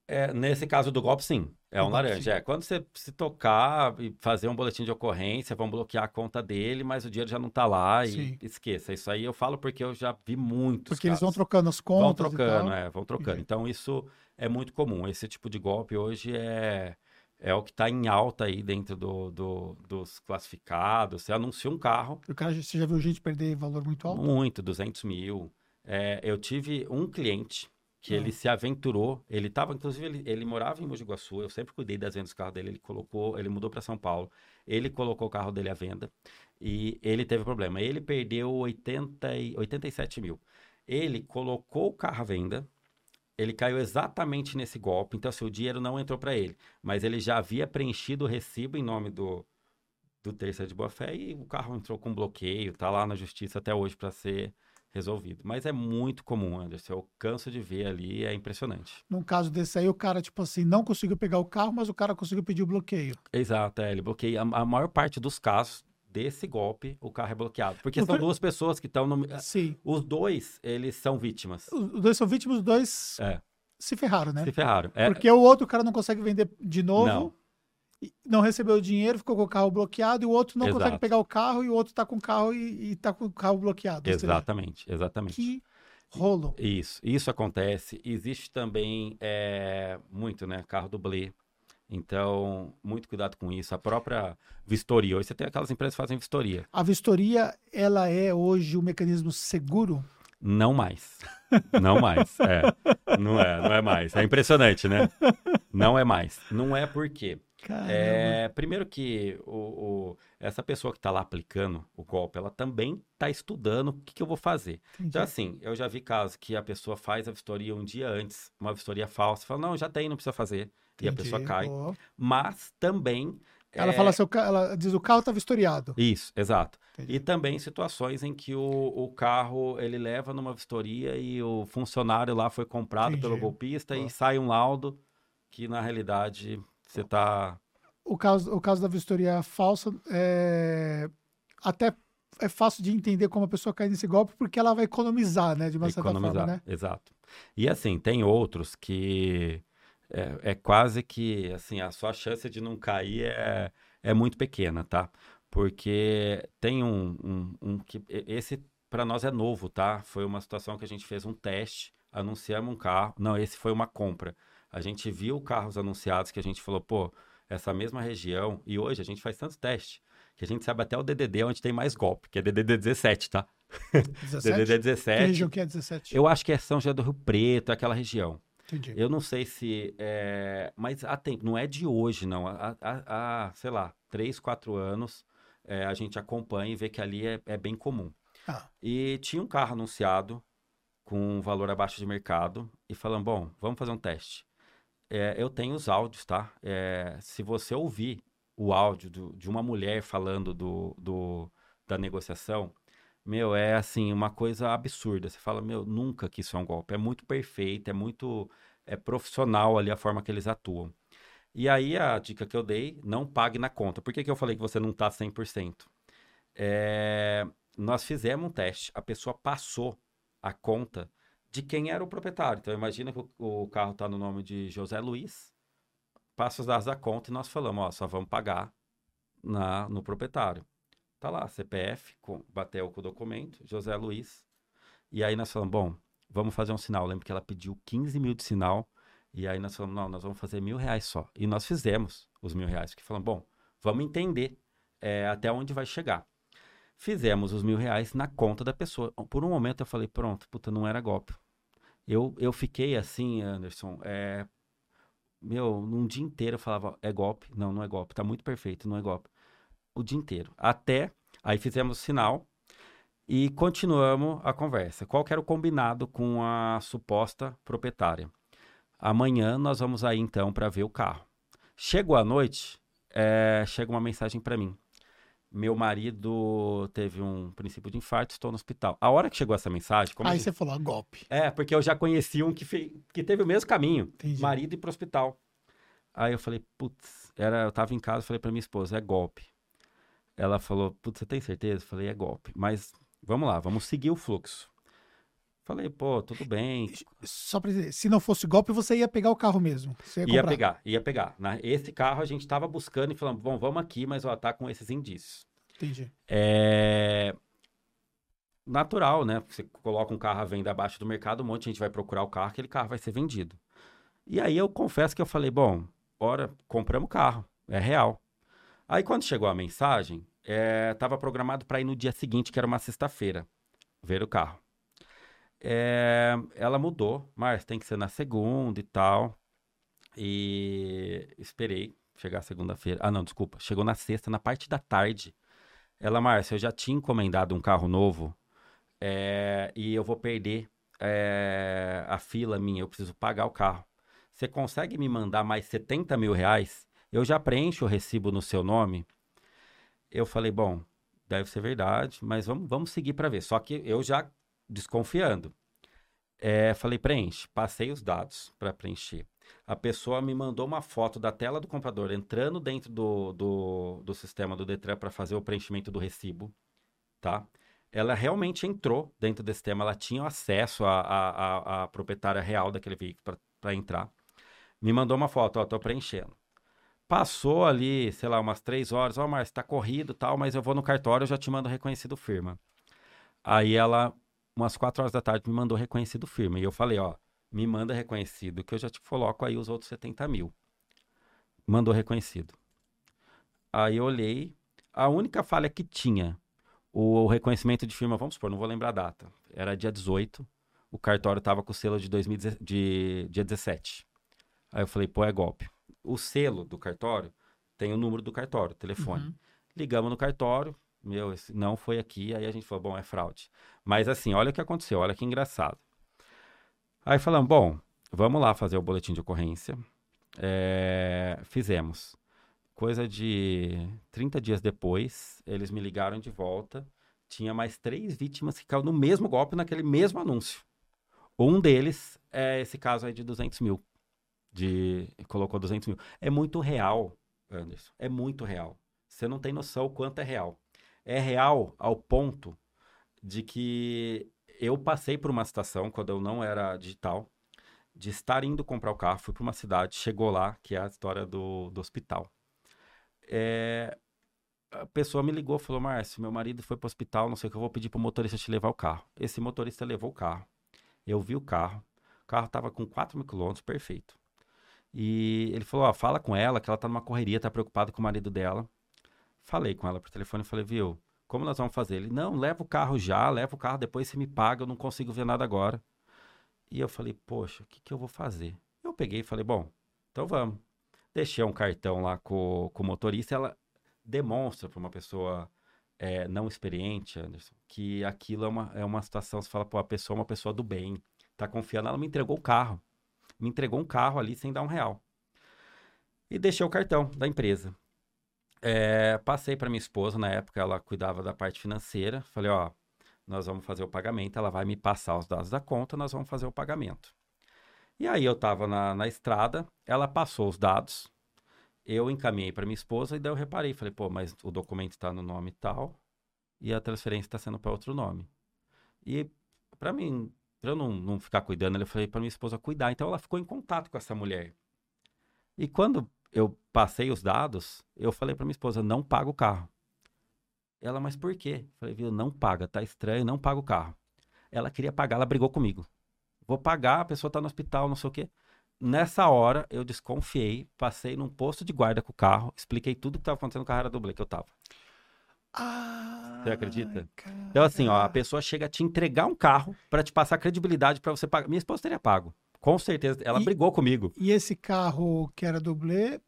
É, nesse caso do golpe, sim. É um laranja. É. Quando você se tocar e fazer um boletim de ocorrência, vão bloquear a conta dele, mas o dinheiro já não está lá e esqueça. Isso aí eu falo porque eu já vi muitos. Porque casos. eles vão trocando as contas. Vão trocando, é, vão trocando. Então isso é muito comum. Esse tipo de golpe hoje é, é o que está em alta aí dentro do, do, dos classificados. Você anuncia um carro. O cara, você já viu gente perder valor muito alto? Muito, 200 mil. É, eu tive um cliente que ele se aventurou. Ele estava, inclusive, ele, ele, morava em Mogi Guaçu. Eu sempre cuidei das vendas do carro dele. Ele colocou, ele mudou para São Paulo. Ele colocou o carro dele à venda e ele teve problema. Ele perdeu 80 e, 87 mil. Ele colocou o carro à venda. Ele caiu exatamente nesse golpe. Então, assim, o dinheiro não entrou para ele. Mas ele já havia preenchido o recibo em nome do, do terceiro de boa fé e o carro entrou com bloqueio. Tá lá na justiça até hoje para ser resolvido. Mas é muito comum, Anderson. Eu canso de ver ali, é impressionante. Num caso desse aí, o cara, tipo assim, não conseguiu pegar o carro, mas o cara conseguiu pedir o bloqueio. Exato, é, ele bloqueia. A, a maior parte dos casos desse golpe, o carro é bloqueado. Porque são duas pessoas que estão no. Sim. Os dois, eles são vítimas. Os dois são vítimas, os dois é. se ferraram, né? Se ferraram. É... Porque o outro cara não consegue vender de novo. Não não recebeu o dinheiro, ficou com o carro bloqueado, e o outro não Exato. consegue pegar o carro, e o outro está com o carro e, está com o carro bloqueado. Exatamente, seja, exatamente. Que rolo. Isso, isso acontece. Existe também é, muito, né? Carro dublê. Então, muito cuidado com isso. A própria vistoria. Hoje você tem aquelas empresas que fazem vistoria. A vistoria, ela é hoje um mecanismo seguro? Não mais. Não mais. É. Não é, não é mais. É impressionante, né? Não é mais. Não é porque é, primeiro que o, o, essa pessoa que está lá aplicando o golpe, ela também está estudando o que, que, eu vou fazer. Entendi. Então, assim, eu já vi casos que a pessoa faz a vistoria um dia antes, uma vistoria falsa, fala, não, já tem, não precisa fazer. Entendi. E a pessoa cai. Mas também ela é... fala, seu, ela diz o carro está vistoriado. Isso, exato. Entendi. E também situações em que o, o carro ele leva numa vistoria e o funcionário lá foi comprado Entendi. pelo golpista e sai um laudo que na realidade você está. O caso, o caso da vistoria falsa é até é fácil de entender como a pessoa cai nesse golpe porque ela vai economizar, né? De uma economizar, certa forma, né? Exato. E assim, tem outros que é, é, quase que assim, a sua chance de não cair é, é muito pequena, tá? Porque tem um, um, um que esse para nós é novo, tá? Foi uma situação que a gente fez um teste, anunciamos um carro. Não, esse foi uma compra a gente viu carros anunciados que a gente falou, pô, essa mesma região, e hoje a gente faz tantos testes, que a gente sabe até o DDD onde tem mais golpe, que é DDD 17, tá? 17? DDD 17. Que região que é 17? Eu acho que é São José do Rio Preto, aquela região. Entendi. Eu não sei se. É... Mas há tempo, não é de hoje, não. Há, há, há sei lá, três, quatro anos, é, a gente acompanha e vê que ali é, é bem comum. Ah. E tinha um carro anunciado com um valor abaixo de mercado e falando: bom, vamos fazer um teste. É, eu tenho os áudios, tá? Se você ouvir o áudio do, de uma mulher falando do, do, da negociação, meu, é assim, uma coisa absurda. Você fala, meu, nunca que isso é um golpe. É muito perfeito, é muito é profissional ali a forma que eles atuam. E aí a dica que eu dei, não pague na conta. Por que, que eu falei que você não está 100%? É, nós fizemos um teste, a pessoa passou a conta de quem era o proprietário. Então imagina que o, o carro está no nome de José Luiz, passa os dados da conta e nós falamos, ó, só vamos pagar na, no proprietário. Tá lá, CPF, com, bateu com o documento, José Luiz. E aí nós falamos, bom, vamos fazer um sinal. lembro que ela pediu 15 mil de sinal. E aí nós falamos, não, nós vamos fazer mil reais só. E nós fizemos os mil reais. Porque falamos, bom, vamos entender é, até onde vai chegar. Fizemos os mil reais na conta da pessoa. Por um momento eu falei, pronto, puta, não era golpe. Eu, eu fiquei assim, Anderson, é, meu, num dia inteiro eu falava, é golpe? Não, não é golpe, tá muito perfeito, não é golpe. O dia inteiro. Até, aí fizemos o sinal e continuamos a conversa. Qual era o combinado com a suposta proprietária? Amanhã nós vamos aí então para ver o carro. Chegou a noite, é, chega uma mensagem para mim. Meu marido teve um princípio de infarto, estou no hospital. A hora que chegou essa mensagem. Aí gente... você falou, golpe. É, porque eu já conheci um que, fe... que teve o mesmo caminho. Entendi. Marido ir pro hospital. Aí eu falei, putz, era... eu tava em casa, falei pra minha esposa, é golpe. Ela falou, putz, você tem certeza? Eu falei, é golpe. Mas vamos lá, vamos seguir o fluxo. Falei, pô, tudo bem. Só pra dizer, se não fosse golpe, você ia pegar o carro mesmo. ia, ia pegar, ia pegar. Esse carro a gente estava buscando e falando, bom, vamos aqui, mas ó, tá com esses indícios. Entendi. É natural, né? Você coloca um carro à venda abaixo do mercado, um monte de gente vai procurar o carro, aquele carro vai ser vendido. E aí eu confesso que eu falei, bom, ora, compramos o carro, é real. Aí quando chegou a mensagem, estava é, programado para ir no dia seguinte, que era uma sexta-feira, ver o carro. É, ela mudou, mas tem que ser na segunda e tal. E esperei chegar segunda-feira. Ah, não, desculpa. Chegou na sexta, na parte da tarde. Ela, Márcia, eu já tinha encomendado um carro novo é, e eu vou perder é, a fila minha. Eu preciso pagar o carro. Você consegue me mandar mais 70 mil reais? Eu já preencho o recibo no seu nome. Eu falei, bom, deve ser verdade, mas vamos, vamos seguir para ver. Só que eu já desconfiando. É, falei, preenche. Passei os dados para preencher. A pessoa me mandou uma foto da tela do comprador entrando dentro do, do, do sistema do Detran para fazer o preenchimento do recibo, tá? Ela realmente entrou dentro desse sistema, ela tinha acesso à, à, à proprietária real daquele veículo para entrar. Me mandou uma foto, ó, tô preenchendo. Passou ali, sei lá, umas três horas, ó, oh, Márcio, tá corrido tal, mas eu vou no cartório, eu já te mando reconhecido firma. Aí ela umas quatro horas da tarde, me mandou reconhecido firme. E eu falei, ó, me manda reconhecido, que eu já te coloco aí os outros 70 mil. Mandou reconhecido. Aí eu olhei, a única falha que tinha, o, o reconhecimento de firma, vamos supor, não vou lembrar a data, era dia 18, o cartório estava com o selo de, 2000, de dia 17. Aí eu falei, pô, é golpe. O selo do cartório tem o número do cartório, telefone. Uhum. Ligamos no cartório, meu, não foi aqui. Aí a gente falou, bom, é fraude. Mas assim, olha o que aconteceu, olha que engraçado. Aí falamos, bom, vamos lá fazer o boletim de ocorrência. É, fizemos. Coisa de 30 dias depois, eles me ligaram de volta. Tinha mais três vítimas que caíram no mesmo golpe, naquele mesmo anúncio. Um deles é esse caso aí de 200 mil. De, colocou 200 mil. É muito real, Anderson. É muito real. Você não tem noção o quanto é real é real ao ponto de que eu passei por uma situação, quando eu não era digital, de estar indo comprar o carro, fui para uma cidade, chegou lá, que é a história do, do hospital. É, a pessoa me ligou, falou, Márcio, meu marido foi para o hospital, não sei o que, eu vou pedir para o motorista te levar o carro. Esse motorista levou o carro. Eu vi o carro, o carro estava com 4 mil quilômetros, perfeito. E ele falou, ó, fala com ela, que ela está numa correria, está preocupada com o marido dela. Falei com ela por telefone, falei, viu, como nós vamos fazer? Ele, não, leva o carro já, leva o carro, depois você me paga, eu não consigo ver nada agora. E eu falei, poxa, o que, que eu vou fazer? Eu peguei e falei, bom, então vamos. Deixei um cartão lá com, com o motorista, ela demonstra para uma pessoa é, não experiente, Anderson, que aquilo é uma, é uma situação, você fala, pô, a pessoa é uma pessoa do bem, tá confiando, ela me entregou o carro. Me entregou um carro ali sem dar um real. E deixei o cartão da empresa. É, passei para minha esposa, na época ela cuidava da parte financeira. Falei, ó, nós vamos fazer o pagamento, ela vai me passar os dados da conta, nós vamos fazer o pagamento. E aí eu estava na, na estrada, ela passou os dados, eu encaminhei para minha esposa e daí eu reparei, falei, pô, mas o documento está no nome tal e a transferência está sendo para outro nome. E para mim, para eu não, não ficar cuidando, eu falei para minha esposa cuidar. Então ela ficou em contato com essa mulher. E quando eu passei os dados, eu falei para minha esposa, não paga o carro. Ela, mas por quê? Falei, viu, não paga, tá estranho, não paga o carro. Ela queria pagar, ela brigou comigo. Vou pagar, a pessoa tá no hospital, não sei o quê. Nessa hora, eu desconfiei, passei num posto de guarda com o carro, expliquei tudo que estava acontecendo com a área dublê que eu tava. Ah, Você acredita? Então, assim, ó, a pessoa chega a te entregar um carro para te passar credibilidade para você pagar. Minha esposa teria pago. Com certeza. Ela E- brigou comigo. E esse carro que era dublê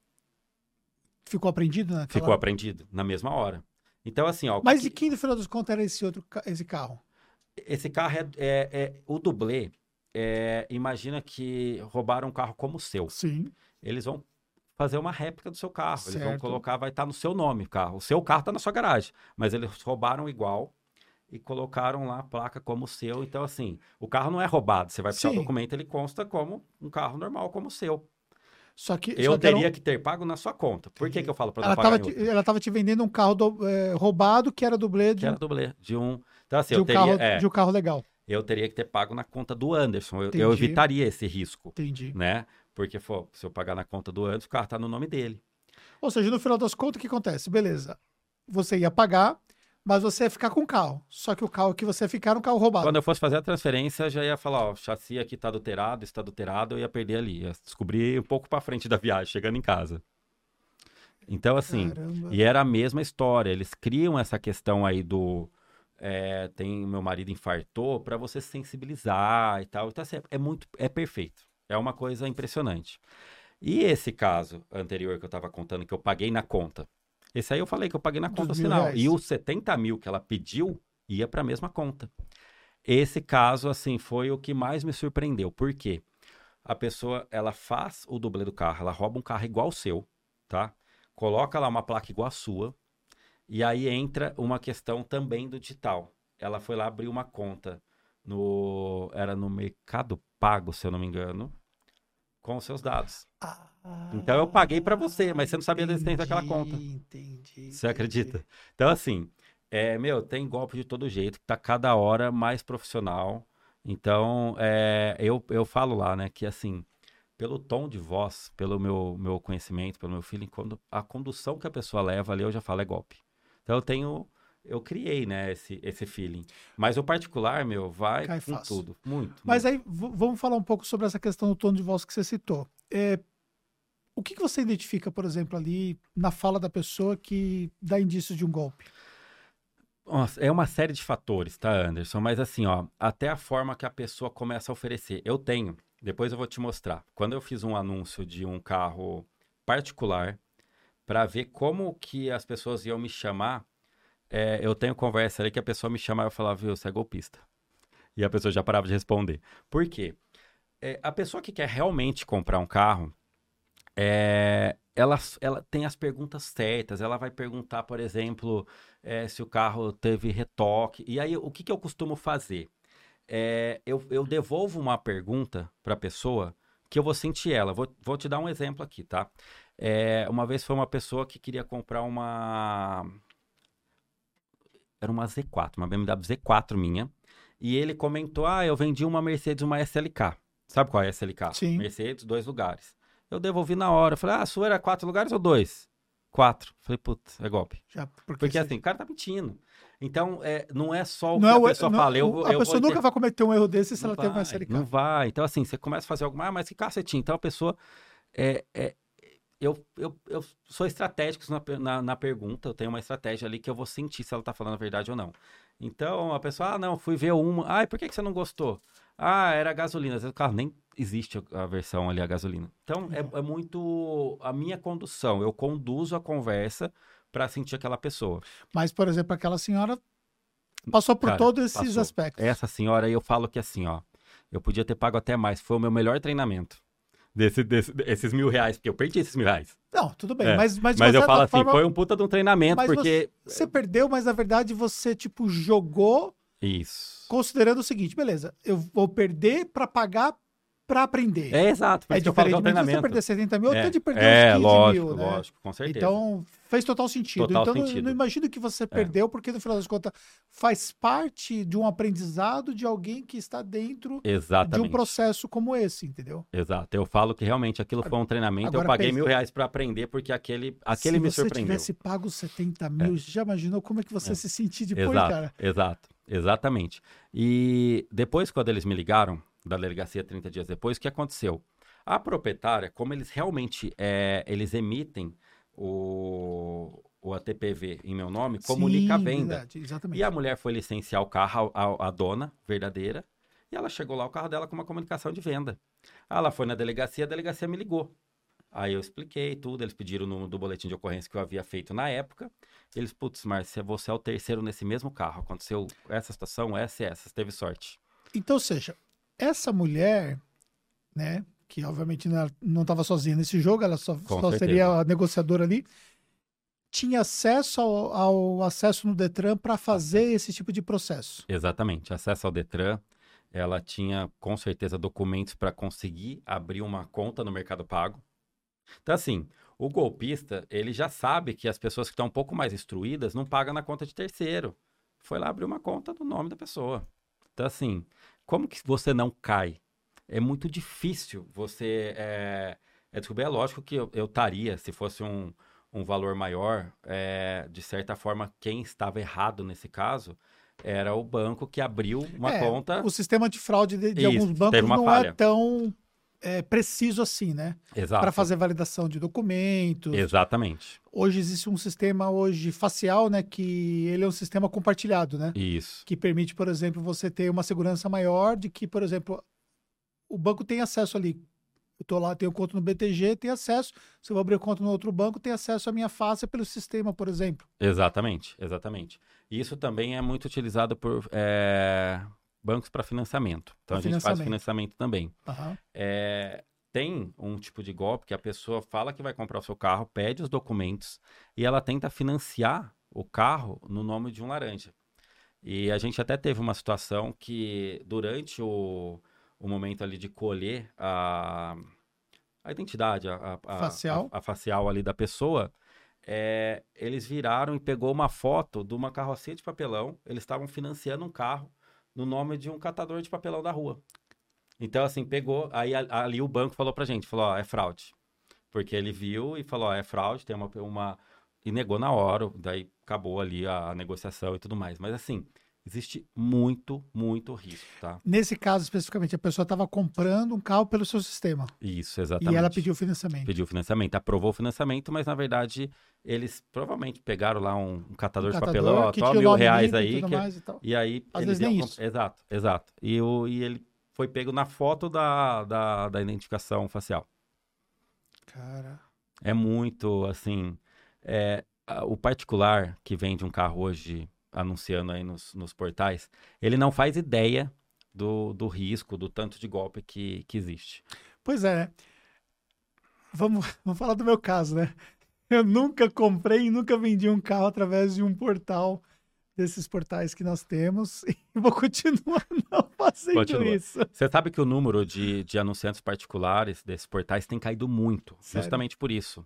ficou apreendido naquela... Ficou apreendido na mesma hora. Então, assim, ó. Mas de quem, no final dos contos, era esse outro esse carro? Esse carro é, é- é- o dublê. é, imagina que roubaram um carro como o seu. Sim. Eles vão fazer uma réplica do seu carro. Eles vão Certo. colocar, vai estar no seu nome o carro. O seu carro está na sua garagem, mas eles roubaram igual e colocaram lá a placa como seu. Então, assim, o carro não é roubado. Você vai puxar o documento, ele consta como um carro normal, como o seu. Só que... Eu só que um- teria que ter pago na sua conta. Por que, que eu falo para Ela não pagar estava em te, ela tava te vendendo um carro do- é, roubado que era dublê de, Que era dublê. De um. Então, assim, de eu um teria, carro, é, de um carro legal. eu teria que ter pago na conta do Anderson. Eu, eu evitaria esse risco, Entendi. né? Porque, se eu pagar na conta do Anderson, o carro tá no nome dele. Ou seja, no final das contas, o que acontece? Beleza. Você ia pagar, mas você ia ficar com o carro. Só que o carro que você ia ficar era um carro roubado. Quando eu fosse fazer a transferência, já ia falar, ó, o chassi aqui tá adulterado, está adulterado, eu ia perder ali. Ia descobrir um pouco pra frente da viagem, chegando em casa. Então, assim, Caramba. e era a mesma história. Eles criam essa questão aí do. é, tem meu marido infartou para você se sensibilizar e tal. Então, assim, é muito. É perfeito. É uma coisa impressionante. E esse caso anterior que eu tava contando, que eu paguei na conta. Esse aí eu falei que eu paguei na conta final. E os 70 mil que ela pediu ia para a mesma conta. Esse caso, assim, foi o que mais me surpreendeu. Por quê? A pessoa, ela faz o dublê do carro, ela rouba um carro igual ao seu, tá? Coloca lá uma placa igual a sua, e aí entra uma questão também do digital. Ela foi lá abrir uma conta no. Era no Mercado Pago, se eu não me engano, com os seus dados. Ah, Então eu paguei pra você, mas você não sabia da existência daquela conta. Entendi. Você acredita? Então, assim, é, meu, tem golpe de todo jeito, que tá cada hora mais profissional. Então, é, eu, eu falo lá, né, que assim, pelo tom de voz, pelo meu, meu conhecimento, pelo meu feeling, quando a condução que a pessoa leva ali, eu já falo é golpe. Então, eu tenho, eu criei, né, esse, esse feeling. Mas o particular, meu, vai Cai com fácil. tudo. Muito. Mas muito. aí, vamos falar um pouco sobre essa questão do tom de voz que você citou. É, o que, que você identifica, por exemplo, ali na fala da pessoa que dá indícios de um golpe? Nossa, é uma série de fatores, tá, Anderson? Mas assim, ó, até a forma que a pessoa começa a oferecer. Eu tenho, depois eu vou te mostrar. Quando eu fiz um anúncio de um carro particular, para ver como que as pessoas iam me chamar, é, eu tenho conversa ali que a pessoa me chamava e falava, viu, você é golpista. E a pessoa já parava de responder. Por quê? É, a pessoa que quer realmente comprar um carro, é, ela, ela tem as perguntas certas. Ela vai perguntar, por exemplo, é, se o carro teve retoque. E aí, o que, que eu costumo fazer? É, eu, eu devolvo uma pergunta para a pessoa que eu vou sentir ela. Vou, vou te dar um exemplo aqui, tá? É, uma vez foi uma pessoa que queria comprar uma. Era uma Z4, uma BMW Z4 minha. E ele comentou: Ah, eu vendi uma Mercedes, uma SLK. Sabe qual é a SLK? Sim. Mercedes, dois lugares. Eu devolvi na hora. Eu falei: Ah, a sua era quatro lugares ou dois? Quatro. Falei: Putz, é golpe. Já, porque Porque assim, o cara tá mentindo. Então, é, não é só o não que é a o- pessoa não- fala. Eu, a eu pessoa nunca ter- vai cometer um erro desse se não ela teve uma vai, SLK. Não vai. Então, assim, você começa a fazer alguma. Ah, mas que cacetinho. Então, a pessoa. É, é, eu, eu, eu sou estratégico na, na, na pergunta. Eu tenho uma estratégia ali que eu vou sentir se ela tá falando a verdade ou não. Então, a pessoa, ah, não, fui ver uma. Ah, e por que, que você não gostou? Ah, era gasolina. Às vezes o carro nem existe a a versão ali, a gasolina. Então, é, é muito a minha condução. Eu conduzo a conversa para sentir aquela pessoa. Mas, por exemplo, aquela senhora passou por Cara, todos esses passou. aspectos. Essa senhora, eu falo que assim, ó, eu podia ter pago até mais, foi o meu melhor treinamento. Desse, desse, esses mil reais, porque eu perdi esses mil reais. Não, tudo bem, É, mas, mas, Mas eu falo assim, forma, foi um puta de um treinamento, mas porque... Você perdeu, mas na verdade você, tipo, jogou Isso. considerando o seguinte, beleza, eu vou perder pra pagar pra aprender. É exato, É é diferente um de você perder 70 mil, é, até de perder é, uns 15 lógico, mil, né? lógico, com certeza. Então, fez total sentido. Total então, sentido. É. não imagino que você perdeu, porque no final das contas faz parte de um aprendizado de alguém que está dentro de Exatamente. um processo como esse, entendeu? Exato. Eu falo que realmente aquilo foi um treinamento. Agora eu paguei pensa. mil reais pra aprender, porque aquele, aquele Se me você surpreendeu. tivesse pago 70 mil, já imaginou como é que você É. se sentir depois, exato, cara? exato, exatamente. E depois, quando eles me ligaram, da delegacia 30 dias depois, o que aconteceu? A proprietária, como eles realmente é, eles emitem o, o ATPV em meu nome, comunica a Sim, venda. verdade, exatamente. E a mulher foi licenciar o carro, a, a dona verdadeira, e ela chegou lá, o carro dela com uma comunicação de venda. Ela foi na delegacia, a delegacia me ligou. Aí eu expliquei tudo, eles pediram o número do boletim de ocorrência que eu havia feito na época. Eles, putz, Márcia, você é o terceiro nesse mesmo carro. Aconteceu essa situação, essa e essa, você teve sorte. Então, ou seja, essa mulher, né, que obviamente não estava sozinha nesse jogo, ela só, só seria a negociadora ali, tinha acesso ao, ao acesso no Detran para fazer esse tipo de processo. Exatamente, acesso ao Detran. Ela tinha, com certeza, documentos para conseguir abrir uma conta no Mercado Pago. Então, assim, o golpista, ele já sabe que as pessoas que estão um pouco mais instruídas não pagam na conta de terceiro. Foi lá abrir uma conta no nome da pessoa. Então, assim, como que você não cai? É muito difícil você é, é descobrir. É lógico que eu estaria, se fosse um, um valor maior, é, de certa forma, quem estava errado nesse caso era o banco que abriu uma É, conta. O sistema de fraude de, de Isso, alguns bancos não falha. é tão é, preciso assim, né? Exato. Para fazer validação de documentos. Exatamente. Hoje existe um sistema hoje facial, né, que ele é um sistema compartilhado, né? Isso. que permite, por exemplo, você ter uma segurança maior de que, por exemplo, o banco tem acesso ali. Eu tô lá, tenho conta no BTG, tem acesso. Se eu abrir conta no outro banco, tem acesso à minha face pelo sistema, por exemplo. Exatamente, exatamente. Isso também é muito utilizado por é, bancos para financiamento. Então Pra a gente faz financiamento. também. Aham. É, tem um tipo de golpe que a pessoa fala que vai comprar o seu carro, pede os documentos e ela tenta financiar o carro no nome de um laranja. E a gente até teve uma situação que durante o, o momento ali de colher a, a identidade, a, a- Facial. a- a facial ali da pessoa, é, eles viraram e pegou uma foto de uma carrocinha de papelão. Eles estavam financiando um carro no nome de um catador de papelão da rua. Então, assim, pegou. Aí ali o banco falou pra gente: falou, ó, é fraude. Porque ele viu e falou: ó, é fraude, tem uma, uma. E negou na hora, daí acabou ali a negociação e tudo mais. Mas, assim, existe muito, muito risco, tá? Nesse caso especificamente, a pessoa estava comprando um carro pelo seu sistema Isso, exatamente. e ela pediu financiamento. Pediu financiamento, aprovou o financiamento, mas na verdade eles provavelmente pegaram lá um, um catador Um de catador papelão, ó, que o mil reais e aí. tudo que- e. E aí Às eles vezes nem iam isso. Exato, exato. E, o, e ele foi pego na foto da, da, da identificação facial. Cara, É muito, assim, é, o particular que vende um carro hoje anunciando aí nos, nos portais, ele não faz ideia do, do risco, do tanto de golpe que, que existe. Pois é, né? Vamos, *laughs* vamos falar do meu caso, né? Eu nunca comprei e nunca vendi um carro através de um portal desses portais que nós temos *laughs* e vou continuar *laughs* não fazendo Continua. isso. Você sabe que o número de, de anunciantes particulares desses portais tem caído muito, Sério? justamente por isso.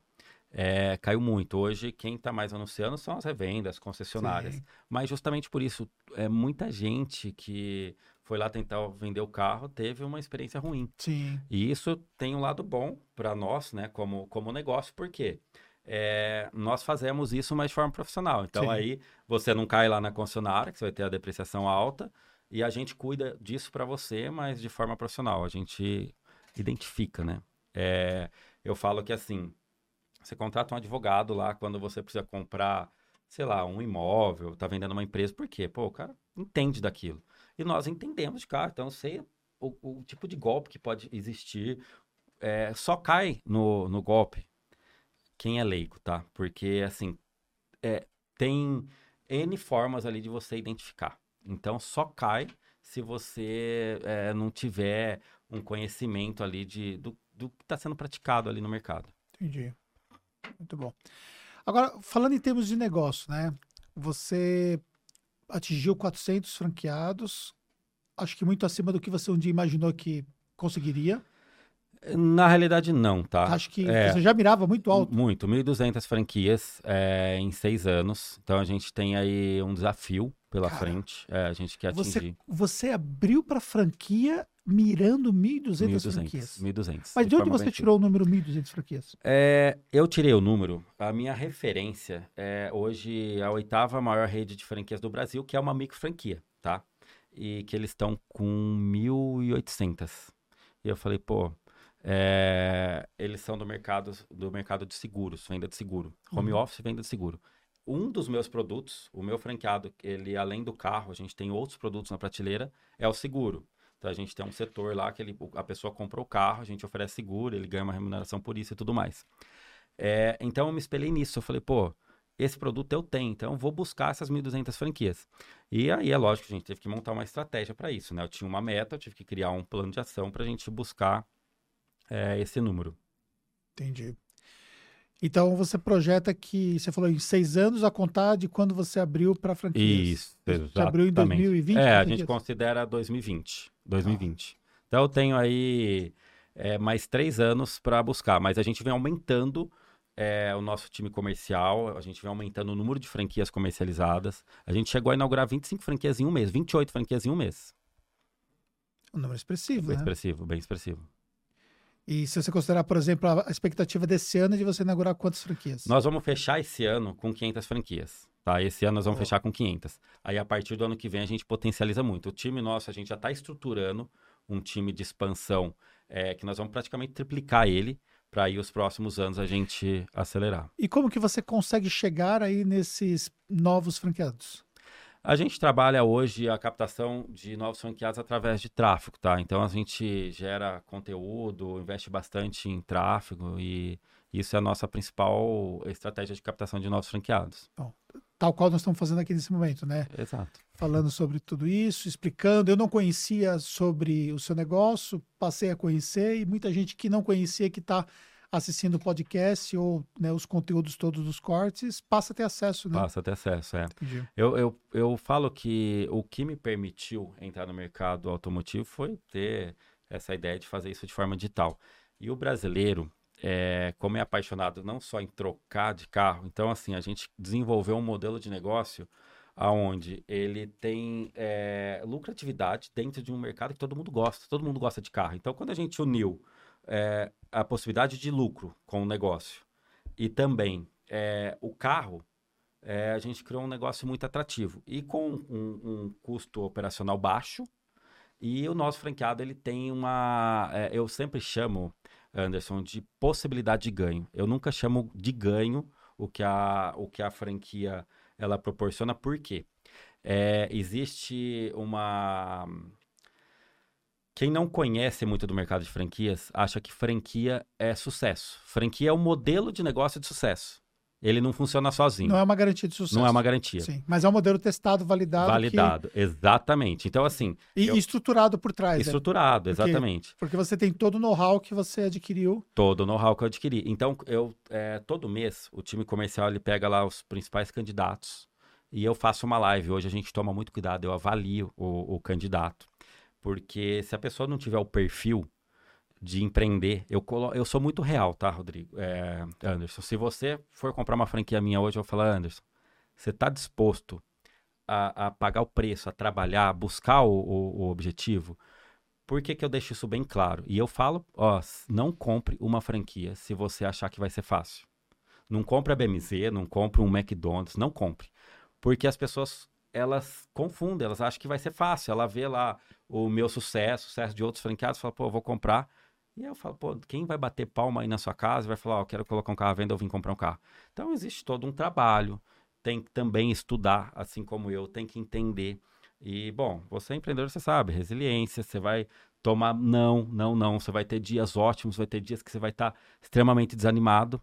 É, caiu muito. Hoje, quem está mais anunciando são as revendas, concessionárias. Sim. Mas justamente por isso, é muita gente que foi lá tentar vender o carro teve uma experiência ruim. Sim, E isso tem um lado bom para nós, né, como, como negócio, porque é, nós fazemos isso, mas de forma profissional. Então Sim. aí você não cai lá na concessionária, que você vai ter a depreciação alta, e a gente cuida disso para você, mas de forma profissional. A gente identifica, né? É, eu falo que assim, você contrata um advogado lá quando você precisa comprar, sei lá, um imóvel, tá vendendo uma empresa, por quê? Pô, o cara entende daquilo. E nós entendemos de carro, então sei o, o tipo de golpe que pode existir. É, só cai no, no golpe quem é leigo, tá? Porque, assim, é, tem N formas ali de você identificar. Então, só cai se você é, não tiver um conhecimento ali de, do, do que está sendo praticado ali no mercado. Entendi. Muito bom. Agora, falando em termos de negócio, né? Você atingiu 400 franqueados, acho que muito acima do que você um dia imaginou que conseguiria. Na realidade, não, tá? Acho que é, você já mirava muito alto. Muito, 1.200 franquias é, em seis anos. Então a gente tem aí um desafio pela Cara, frente. É, a gente quer você, atingir. Você abriu para franquia mirando 1.200 franquias. 1.200. Mas de onde você tirou o número 1.200 franquias? É, eu tirei o número. A minha referência é hoje a oitava maior rede de franquias do Brasil, que é uma micro franquia, tá? E que eles estão com 1.800. E eu falei, pô, é, eles são do mercado, do mercado de seguros, venda de seguro. Home uhum. office, venda de seguro. Um dos meus produtos, o meu franqueado, ele além do carro, a gente tem outros produtos na prateleira, é o seguro. Então a gente tem um setor lá que ele, a pessoa compra o carro, a gente oferece seguro, ele ganha uma remuneração por isso e tudo mais. É, então eu me espelhei nisso. Eu falei, pô, esse produto eu tenho, então eu vou buscar essas 1.200 franquias. E aí é lógico, a gente teve que montar uma estratégia para isso, né? Eu tinha uma meta, eu tive que criar um plano de ação para a gente buscar é, esse número. Entendi. Então você projeta que você falou em seis anos a contar de quando você abriu para franquias. Isso, exatamente. Você abriu em 2020? É, a gente considera 2020. 2020. Ah. Então eu tenho aí é, mais três anos para buscar, mas a gente vem aumentando é, o nosso time comercial, a gente vem aumentando o número de franquias comercializadas. A gente chegou a inaugurar 25 franquias em um mês, 28 franquias em um mês. Um número expressivo, bem né? expressivo, bem expressivo. E se você considerar, por exemplo, a expectativa desse ano de você inaugurar quantas franquias? Nós vamos fechar esse ano com 500 franquias. Tá? Esse ano nós vamos oh. fechar com 500. Aí, a partir do ano que vem, a gente potencializa muito. O time nosso, a gente já está estruturando um time de expansão é, que nós vamos praticamente triplicar ele para aí os próximos anos a gente acelerar. E como que você consegue chegar aí nesses novos franqueados? A gente trabalha hoje a captação de novos franqueados através de tráfego, tá? Então a gente gera conteúdo, investe bastante em tráfego e isso é a nossa principal estratégia de captação de novos franqueados. Bom, tal qual nós estamos fazendo aqui nesse momento, né? Exato. Falando sobre tudo isso, explicando. Eu não conhecia sobre o seu negócio, passei a conhecer e muita gente que não conhecia que está assistindo o podcast ou né, os conteúdos todos dos cortes, passa a ter acesso, né? Passa a ter acesso, é. Eu, eu, eu falo que o que me permitiu entrar no mercado automotivo foi ter essa ideia de fazer isso de forma digital. E o brasileiro, é, como é apaixonado não só em trocar de carro, então assim, a gente desenvolveu um modelo de negócio aonde ele tem é, lucratividade dentro de um mercado que todo mundo gosta, todo mundo gosta de carro. Então, quando a gente uniu é, a possibilidade de lucro com o negócio e também é, o carro, é, a gente criou um negócio muito atrativo e com um, um, custo operacional baixo. E o nosso franqueado ele tem uma, é, eu sempre chamo Anderson de possibilidade de ganho. Eu nunca chamo de ganho o que a, o que a franquia ela proporciona. Por quê? É, existe uma quem não conhece muito do mercado de franquias acha que franquia é sucesso. Franquia é um modelo de negócio de sucesso. Ele não funciona sozinho. Não é uma garantia de sucesso. Não é uma garantia. Sim, mas é um modelo testado, validado. Validado, que... exatamente. Então, assim. E eu... estruturado por trás. Né? Estruturado, é. exatamente. Porque, porque você tem todo o know-how que você adquiriu. Todo o know-how que eu adquiri. Então, eu é, todo mês, o time comercial ele pega lá os principais candidatos e eu faço uma live. Hoje a gente toma muito cuidado, eu avalio o, o candidato. Porque se a pessoa não tiver o perfil de empreender, eu, colo... eu sou muito real, tá, Rodrigo? É, Anderson, se você for comprar uma franquia minha hoje, eu vou falar, Anderson, você está disposto a, a, pagar o preço, a trabalhar, a buscar o, o, o objetivo? Por que, que eu deixo isso bem claro? E eu falo, ó, não compre uma franquia se você achar que vai ser fácil. Não compre a BMZ, não compre um McDonald's, não compre. Porque as pessoas elas confundem, elas acham que vai ser fácil. Ela vê lá o meu sucesso, o sucesso de outros franqueados, fala, pô, vou comprar. E eu falo, pô, quem vai bater palma aí na sua casa vai falar, ó, oh, quero colocar um carro à venda, eu vim comprar um carro. Então existe todo um trabalho, tem que também estudar, assim como eu, tem que entender. E, bom, você é empreendedor, você sabe, resiliência, você vai tomar não, não, não. Você vai ter dias ótimos, vai ter dias que você vai estar tá extremamente desanimado,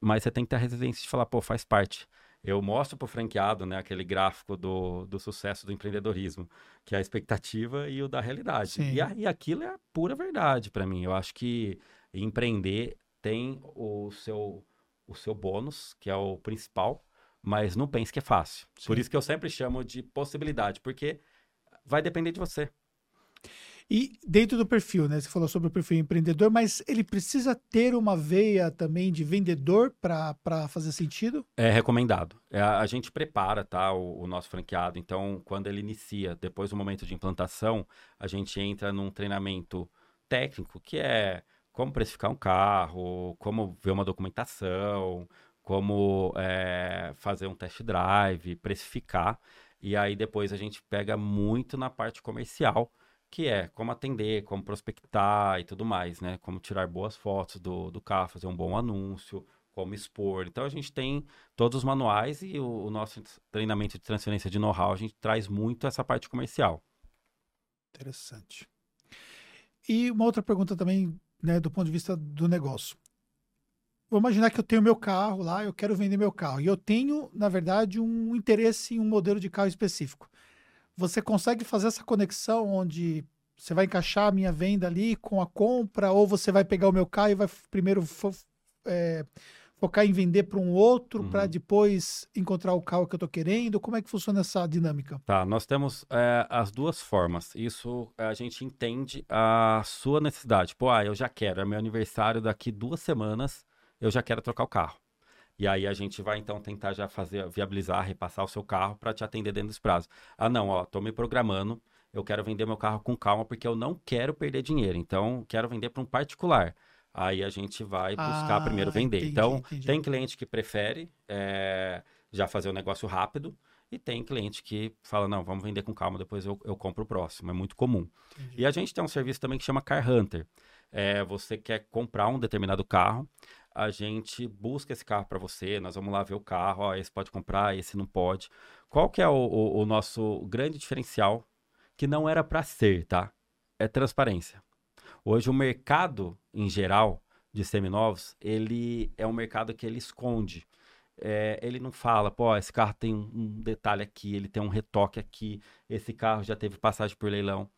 mas você tem que ter a resiliência de falar, pô, faz parte. Eu mostro para o franqueado, né, aquele gráfico do, do sucesso do empreendedorismo, que é a expectativa e o da realidade. E, a, e aquilo é a pura verdade para mim. Eu acho que empreender tem o seu, o seu bônus, que é o principal, mas não pense que é fácil. Por Sim. isso que eu sempre chamo de possibilidade, porque vai depender de você. E dentro do perfil, né? Você falou sobre o perfil empreendedor, mas ele precisa ter uma veia também de vendedor para fazer sentido? É recomendado. É, a gente prepara, tá, o, o nosso franqueado. Então, quando ele inicia, depois do momento de implantação, a gente entra num treinamento técnico, que é como precificar um carro, como ver uma documentação, como é, fazer um test drive, precificar. E aí depois a gente pega muito na parte comercial, que é como atender, como prospectar e tudo mais, né? Como tirar boas fotos do, do carro, fazer um bom anúncio, como expor. Então a gente tem todos os manuais e o, o nosso treinamento de transferência de know-how, a gente traz muito essa parte comercial. Interessante. E uma outra pergunta também, né, do ponto de vista do negócio. Vou imaginar que eu tenho meu carro lá, eu quero vender meu carro. E eu tenho, na verdade, um interesse em um modelo de carro específico. Você consegue fazer essa conexão onde você vai encaixar a minha venda ali com a compra, ou você vai pegar o meu carro e vai primeiro fo- é, focar em vender para um outro, para Uhum. depois encontrar o carro que eu estou querendo? Como é que funciona essa dinâmica? Tá, nós temos é, as duas formas. Isso a gente entende a sua necessidade. Pô, ah, eu já quero, é meu aniversário daqui duas semanas, eu já quero trocar o carro. E aí a gente vai então tentar já fazer, viabilizar, repassar o seu carro para te atender dentro desse prazo. Ah, não, ó, tô me programando, eu quero vender meu carro com calma porque eu não quero perder dinheiro. Então, quero vender para um particular. Aí a gente vai buscar Ah, primeiro vender. entendi, então, entendi. tem cliente que prefere é, já fazer o negócio rápido e tem cliente que fala, não, vamos vender com calma, depois eu, eu compro o próximo. É muito comum. Entendi. E a gente tem um serviço também que chama Car Hunter. É, você quer comprar um determinado carro, a gente busca esse carro para você, nós vamos lá ver o carro, ó, esse pode comprar, esse não pode. Qual que é o, o- o nosso grande diferencial, que não era para ser, tá? É transparência. Hoje o mercado, em geral, de seminovos, ele é um mercado que ele esconde. É, ele não fala, pô, esse carro tem um, detalhe aqui, ele tem um retoque aqui, esse carro já teve passagem por leilão.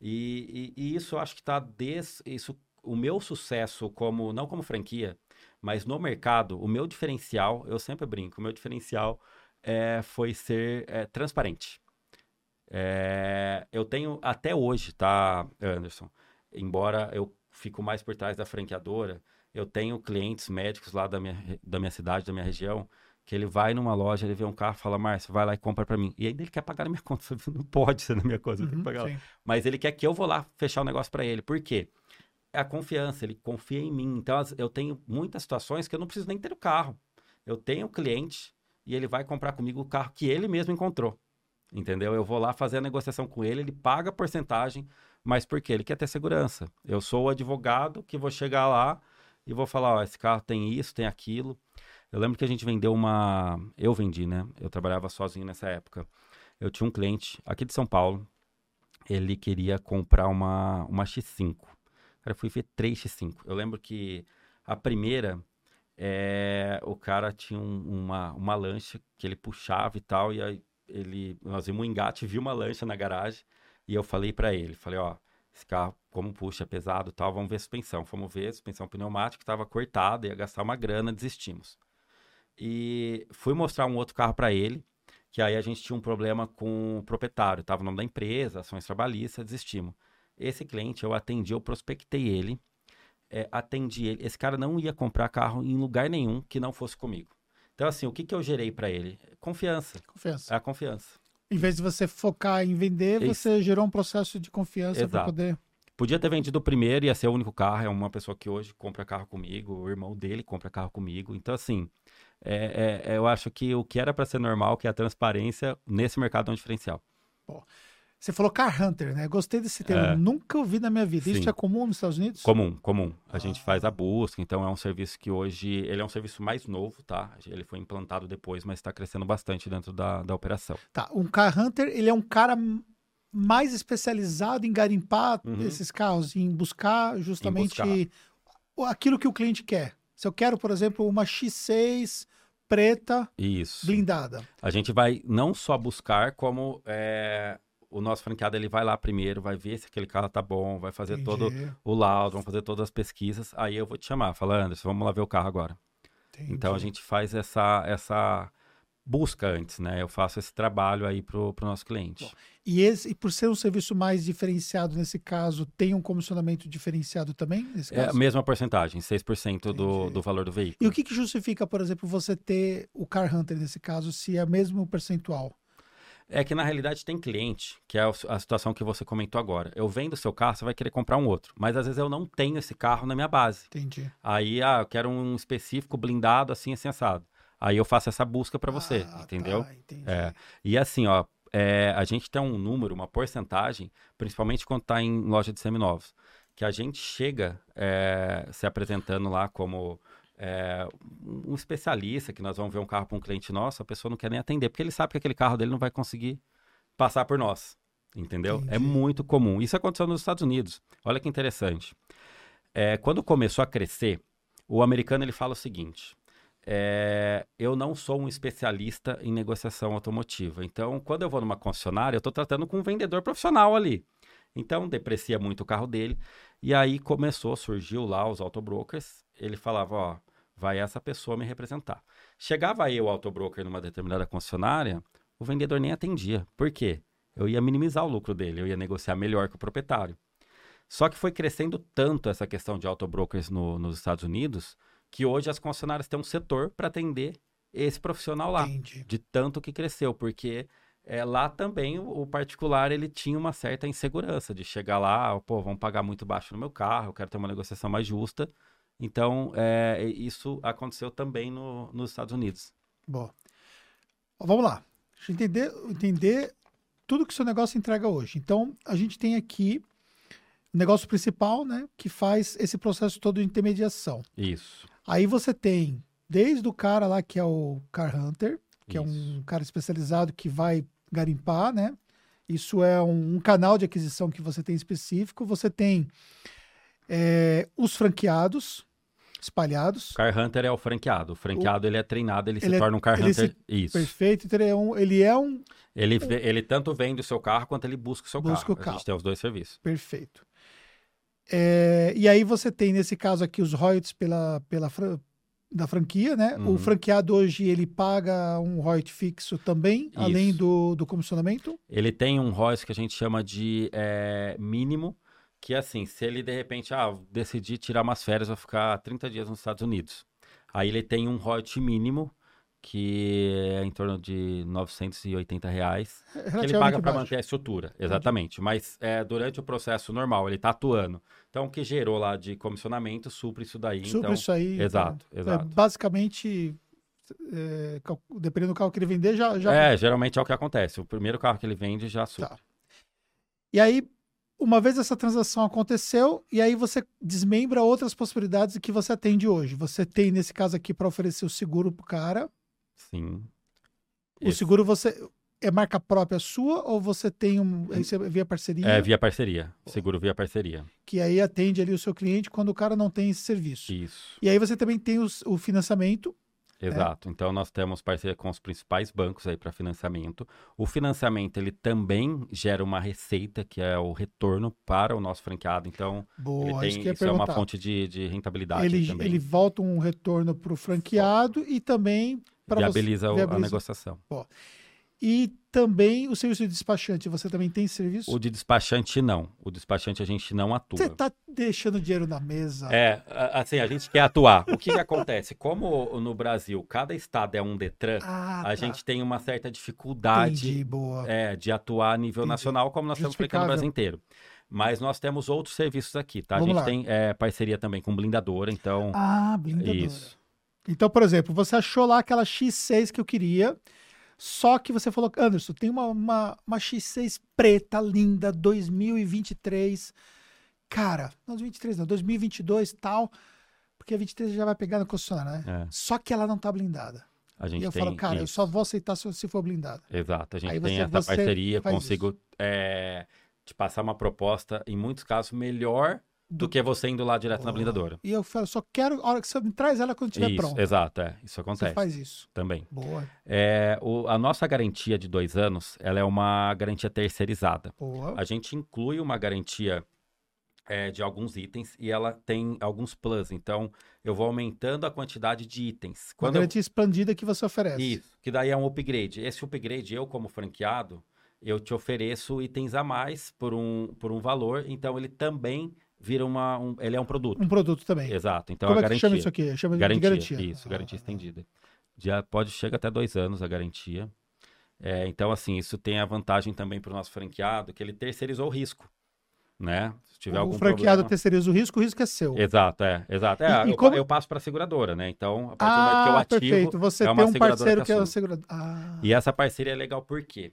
E, e- e isso eu acho que está des, isso, o meu sucesso como não como franquia, mas no mercado, o meu diferencial, eu sempre brinco, o meu diferencial é, foi ser é, transparente. É, eu tenho até hoje, tá, Anderson? Embora eu fico mais por trás da franqueadora, eu tenho clientes médicos lá da minha, da minha cidade, da minha região, que ele vai numa loja, ele vê um carro, fala, Márcio, vai lá e compra pra mim. E ainda ele quer pagar na minha *laughs* conta. Não pode ser na minha conta, eu tenho Uhum. Mas ele quer que eu vou lá fechar o negócio pra ele. Por quê? É a confiança, ele confia em mim. Então, eu tenho muitas situações que eu não preciso nem ter o carro. Eu tenho o cliente e ele vai comprar comigo o carro que ele mesmo encontrou. Entendeu? Eu vou lá fazer a negociação com ele, ele paga a porcentagem, mas por quê? Ele quer ter segurança. Eu sou o advogado que vou chegar lá e vou falar, ó, esse carro tem isso, tem aquilo. Eu lembro que a gente vendeu uma. Eu vendi, né? Eu trabalhava sozinho nessa época. Eu tinha um cliente aqui de São Paulo. Ele queria comprar uma, uma X5. Cara, eu fui ver três X5. Eu lembro que a primeira, é, o cara tinha um- uma, uma lancha que ele puxava e tal. E aí ele, nós vimos um engate, viu uma lancha na garagem. E eu falei pra ele: falei, ó, esse carro, como puxa, é pesado e tal, vamos ver a suspensão. Fomos ver, a suspensão pneumática estava cortada, ia gastar uma grana, desistimos. E fui mostrar um outro carro para ele, que aí a gente tinha um problema com o proprietário, estava o nome da empresa, ações trabalhistas, desistimos. Esse cliente eu atendi, eu prospectei ele, é, atendi ele. Esse cara não ia comprar carro em lugar nenhum que não fosse comigo. Então, assim, o que, que eu gerei para ele? Confiança. Confiança. É a confiança. Em vez de você focar em vender, Isso. você gerou um processo de confiança para poder. Podia ter vendido o primeiro, ia ser o único carro. É uma pessoa que hoje compra carro comigo, o irmão dele compra carro comigo. Então, assim, é- é- eu acho que o que era para ser normal, que é a transparência, nesse mercado é um diferencial. Você falou Car Hunter, né? Gostei desse termo. É. Nunca ouvi na minha vida. Isso Sim. é comum nos Estados Unidos? Comum, comum. A gente Ah. faz a busca, então é um serviço que hoje, ele é um serviço mais novo, tá? Ele foi implantado depois, mas está crescendo bastante dentro da, da operação. Tá. Um Car Hunter, ele é um cara mais especializado em garimpar Uhum. esses carros, em buscar justamente buscar. o- aquilo que o cliente quer. Se eu quero, por exemplo, uma X6 preta, Isso. blindada. A gente vai não só buscar, como é, o nosso franqueado ele vai lá primeiro, vai ver se aquele carro tá bom, vai fazer todo Entendi, o laudo, vamos fazer todas as pesquisas. Aí eu vou te chamar, falar, Anderson, vamos lá ver o carro agora. entendi. Então a gente faz essa, essa busca antes, né? Eu faço esse trabalho aí pro, pro nosso cliente. Bom, E, esse, e por ser um serviço mais diferenciado nesse caso, tem um comissionamento diferenciado também nesse É a caso? mesma porcentagem, 6% do, Entendi. do valor do E veículo. o que, que justifica, por exemplo, você ter o Car Hunter nesse caso, se é o mesmo percentual? É que na realidade tem cliente, que é a situação que você comentou agora. Eu vendo o seu carro, você vai querer comprar um outro. Mas às vezes eu não tenho esse carro na minha base. Entendi. Aí, ah, eu quero um específico blindado assim, assim, assado. Aí eu faço essa busca para você, Ah, entendeu? tá, entendi. É. E assim, ó, é, a gente tem um número, uma porcentagem, principalmente quando está em loja de seminovos, que a gente chega é, se apresentando lá como é, um especialista, que nós vamos ver um carro para um cliente nosso, a pessoa não quer nem atender, porque ele sabe que aquele carro dele não vai conseguir passar por nós, entendeu? É Entendi. muito comum. Isso aconteceu nos Estados Unidos. Olha que interessante. É, quando começou a crescer, o americano ele fala o seguinte: é, eu não sou um especialista em negociação automotiva. Então, quando eu vou numa concessionária, eu estou tratando com um vendedor profissional ali. Então, deprecia muito o carro dele. E aí começou, surgiu lá os autobrokers. Ele falava, ó, vai essa pessoa me representar. Chegava eu, autobroker, numa determinada concessionária, o vendedor nem atendia. Por quê? Eu ia minimizar o lucro dele, eu ia negociar melhor com o proprietário. Só que foi crescendo tanto essa questão de autobrokers no, nos Estados Unidos, que hoje as concessionárias têm um setor para atender esse profissional lá, Entendi. de tanto que cresceu, porque é, lá também o, o particular ele tinha uma certa insegurança de chegar lá, pô, vão pagar muito baixo no meu carro, eu quero ter uma negociação mais justa. Então, é, isso aconteceu também no, nos Estados Unidos. Bom. Vamos lá. Deixa eu entender, entender tudo que o seu negócio entrega hoje. Então, a gente tem aqui o negócio principal, né? Que faz esse processo todo de intermediação. Isso. Aí você tem desde o cara lá que é o Car Hunter, que é um Isso. cara especializado que vai garimpar, né? Isso é um, um canal de aquisição que você tem específico. Você tem é, os franqueados espalhados. Car Hunter é o franqueado. O franqueado ele é treinado, ele, Ele se é- torna um Car ele Hunter. se- Isso. Perfeito. Então, ele é um, ele é um Ele, vê- ele tanto vende o seu carro quanto ele busca o seu Busca carro. o A carro. gente tem os dois serviços. Perfeito. É, e aí você tem, nesse caso aqui, os royalties pela, pela fran- da franquia, né? O Uhum. franqueado hoje, ele paga um royalty fixo também, além Isso. do, do comissionamento? Ele tem um royalties que a gente chama de é, mínimo, que assim, se ele de repente, ah, decidir tirar umas férias, vou ficar 30 dias nos Estados Unidos. Aí ele tem um royalty mínimo, que é em torno de 980 reais, É que ele paga para manter a estrutura, exatamente. Mas é, durante o processo normal, ele está atuando. Então, o que gerou lá de comissionamento supre isso daí. Supre então, isso aí. Exato, exato. É, basicamente, é, dependendo do carro que ele vender, já... já... É, geralmente é o que acontece. O primeiro carro que ele vende já supre. Tá. E aí, uma vez essa transação aconteceu, e aí você desmembra outras possibilidades que você atende hoje. Você tem, nesse caso aqui, para oferecer o seguro pro cara, Sim. O Esse- seguro você é marca própria sua ou você tem um aí você via parceria É via parceria. Seguro via parceria. que aí atende ali o seu cliente quando o cara não tem esse serviço. Isso. E aí você também tem os- o financiamento. Exato. Então nós temos parceria com os principais bancos aí para financiamento. O financiamento ele também gera uma receita que é o retorno para o nosso franqueado. Então Boa, ele isso tem ia isso é uma fonte de, de rentabilidade Ele, também. ele volta um retorno para o franqueado e também para você. viabiliza, a viabiliza. negociação. E também o serviço de despachante. Você também tem serviço? O de despachante não. O despachante a gente não atua. Você está deixando dinheiro na mesa. É, a- assim, a gente quer atuar. O que, que acontece? Como no Brasil cada estado é um Detran, Ah, a tá. gente tem uma certa dificuldade Entendi, é, de atuar a nível Entendi. nacional, como nós estamos aplicando no Brasil inteiro. Mas nós temos outros serviços aqui, tá? A Vamos gente lá. tem é, parceria também com blindadora, então. Ah, blindadora. isso. Então, por exemplo, você achou lá aquela X6 que eu queria, só que você falou, Anderson, tem uma, uma, uma X6 preta, linda, 2023. Cara, não 2023 não, 2022 tal, porque a 23 já vai pegar na concessionária, né? É, Só que ela não tá blindada. a gente E eu tem. falo, cara, eu isso. só vou aceitar se, se for blindada. Exato, a gente Aí tem você- essa você parceria, consigo é, te passar uma proposta, em muitos casos, melhor do, que você indo lá direto oh. na blindadora. E eu falo, só quero a hora que você me traz ela quando estiver pronta. Exato, é. Isso acontece. Você faz isso. Também. Boa. É, o, a nossa garantia de dois anos, ela é uma garantia terceirizada. Boa. A gente inclui uma garantia é, de alguns itens e ela tem alguns plus. Então, eu vou aumentando a quantidade de itens. Quando uma garantia eu... expandida que você oferece. Isso, que daí é um upgrade. Esse upgrade, eu como franqueado, eu te ofereço itens a mais por um, por um valor, então ele também vira uma. Um, ele é um produto. Um produto também. Exato. Então Como a garantia. É que chama isso aqui? Chama garantia, de garantia. Isso, garantia ah. estendida. Já pode chegar até dois anos a garantia. É, então, assim, isso tem a vantagem também para o nosso franqueado, que ele terceirizou o risco. Né? Se tiver o algum franqueado problema... terceiriza o risco, o risco é seu. Exato, é. Exato. É, e, eu, como... eu, passo para a seguradora, né? Então, a partir ah, do momento que eu ah, ativo. Perfeito. Você é tem um parceiro que, é o segurador. Ah. E essa parceria é legal por quê?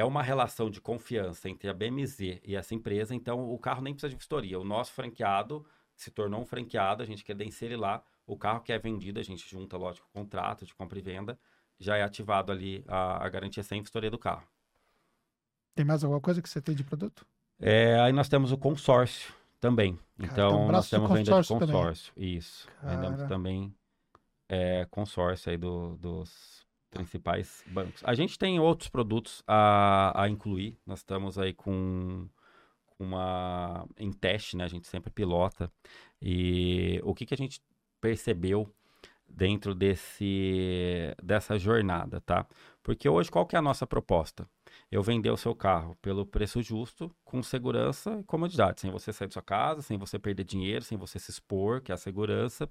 É uma relação de confiança entre a BMZ e essa empresa, então o carro nem precisa de vistoria. O nosso franqueado se tornou um franqueado, a gente credencia ele lá, o carro que é vendido, a gente junta, lógico, o contrato de compra e venda, já é ativado ali a, a garantia sem vistoria do carro. Tem mais alguma coisa que você tem de produto? É, aí nós temos o consórcio também. Cara, então, um nós temos venda de consórcio. Também. Isso. Cara... Vendemos também é, consórcio aí do, dos principais bancos. A gente tem outros produtos a, a incluir. Nós estamos aí com uma em teste, né? A gente sempre pilota. E o que, que a gente percebeu dentro desse dessa jornada, tá? Porque hoje qual que é a nossa proposta? Eu vender o seu carro pelo preço justo, com segurança e comodidade, sem você sair da sua casa, sem você perder dinheiro, sem você se expor, que é a segurança.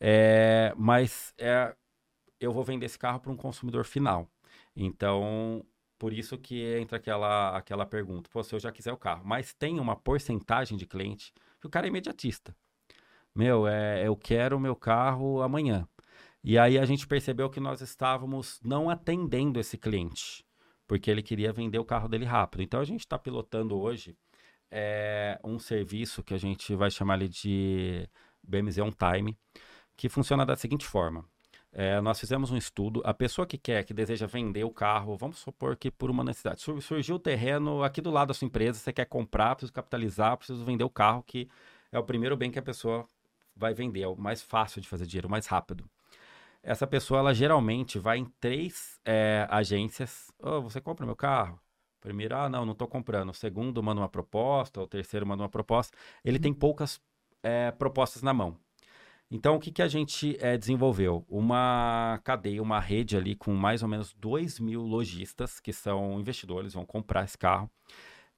É, mas é, eu vou vender esse carro para um consumidor final. Então, por isso que entra aquela, aquela pergunta. Pô, se eu já quiser o carro. Mas tem uma porcentagem de cliente que o cara é imediatista. Meu, é, eu quero o meu carro amanhã. E aí a gente percebeu que nós estávamos não atendendo esse cliente, porque ele queria vender o carro dele rápido. Então a gente está pilotando hoje é, um serviço que a gente vai chamar de BMZ On Time, que funciona da seguinte forma. É, nós fizemos um estudo. A pessoa que quer, que deseja vender o carro, vamos supor que por uma necessidade, surgiu o terreno aqui do lado da sua empresa, você quer comprar, precisa capitalizar, precisa vender o carro, que é o primeiro bem que a pessoa vai vender, é o mais fácil de fazer dinheiro, o mais rápido. Essa pessoa, ela geralmente vai em três é, agências. Oh, você compra meu carro? Primeiro, ah, não, não estou comprando. O segundo, manda uma proposta. O terceiro, manda uma proposta. Ele tem poucas é, propostas na mão. Então, o que, que a gente é, desenvolveu? Uma cadeia, uma rede ali com mais ou menos 2 mil lojistas que são investidores, vão comprar esse carro.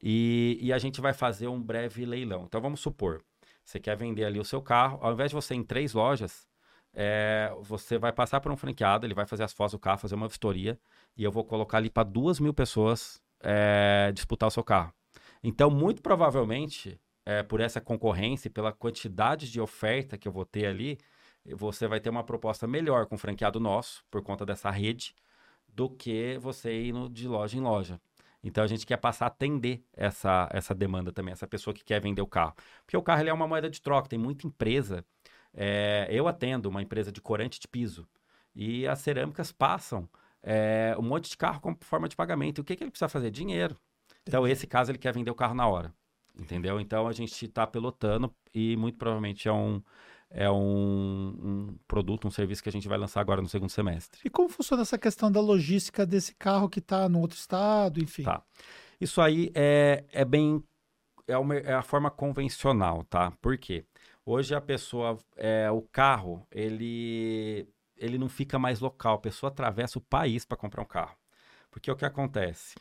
E, e, a gente vai fazer um breve leilão. Então, vamos supor, você quer vender ali o seu carro, ao invés de você ir em três lojas, é, você vai passar por um franqueado, ele vai fazer as fotos do carro, fazer uma vistoria, e eu vou colocar ali para duas mil pessoas é, disputar o seu carro. Então, muito provavelmente, é, por essa concorrência e pela quantidade de oferta que eu vou ter ali, você vai ter uma proposta melhor com o franqueado nosso, por conta dessa rede, do que você ir no, de loja em loja. Então a gente quer passar a atender essa, essa demanda também, essa pessoa que quer vender o carro. Porque o carro ele é uma moeda de troca, tem muita empresa. É, eu atendo uma empresa de corante de piso e as cerâmicas passam é, um monte de carro como forma de pagamento. E o que, que ele precisa fazer? Dinheiro. Então, esse caso, ele quer vender o carro na hora. Entendeu? Então a gente está pilotando e muito provavelmente é um, é um, um, produto, um serviço que a gente vai lançar agora no segundo semestre. E como funciona essa questão da logística desse carro que está no outro estado, enfim? Tá. Isso aí é, é bem. É, uma, é a forma convencional, tá? Por quê? Hoje a pessoa. É, o carro, ele, ele não fica mais local. A pessoa atravessa o país para comprar um carro. Porque o que acontece?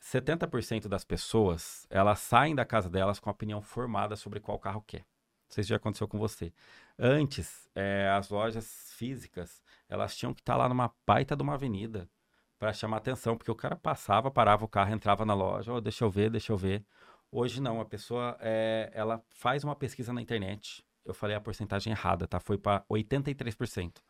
70% das pessoas, elas saem da casa delas com a opinião formada sobre qual carro quer. Não sei se já aconteceu com você. Antes, é, as lojas físicas, elas tinham que estar lá numa baita de uma avenida para chamar atenção, porque o cara passava, parava o carro, entrava na loja, oh, deixa eu ver, deixa eu ver. Hoje não, a pessoa, é, ela faz uma pesquisa na internet, eu falei a porcentagem errada, tá? Foi para 83%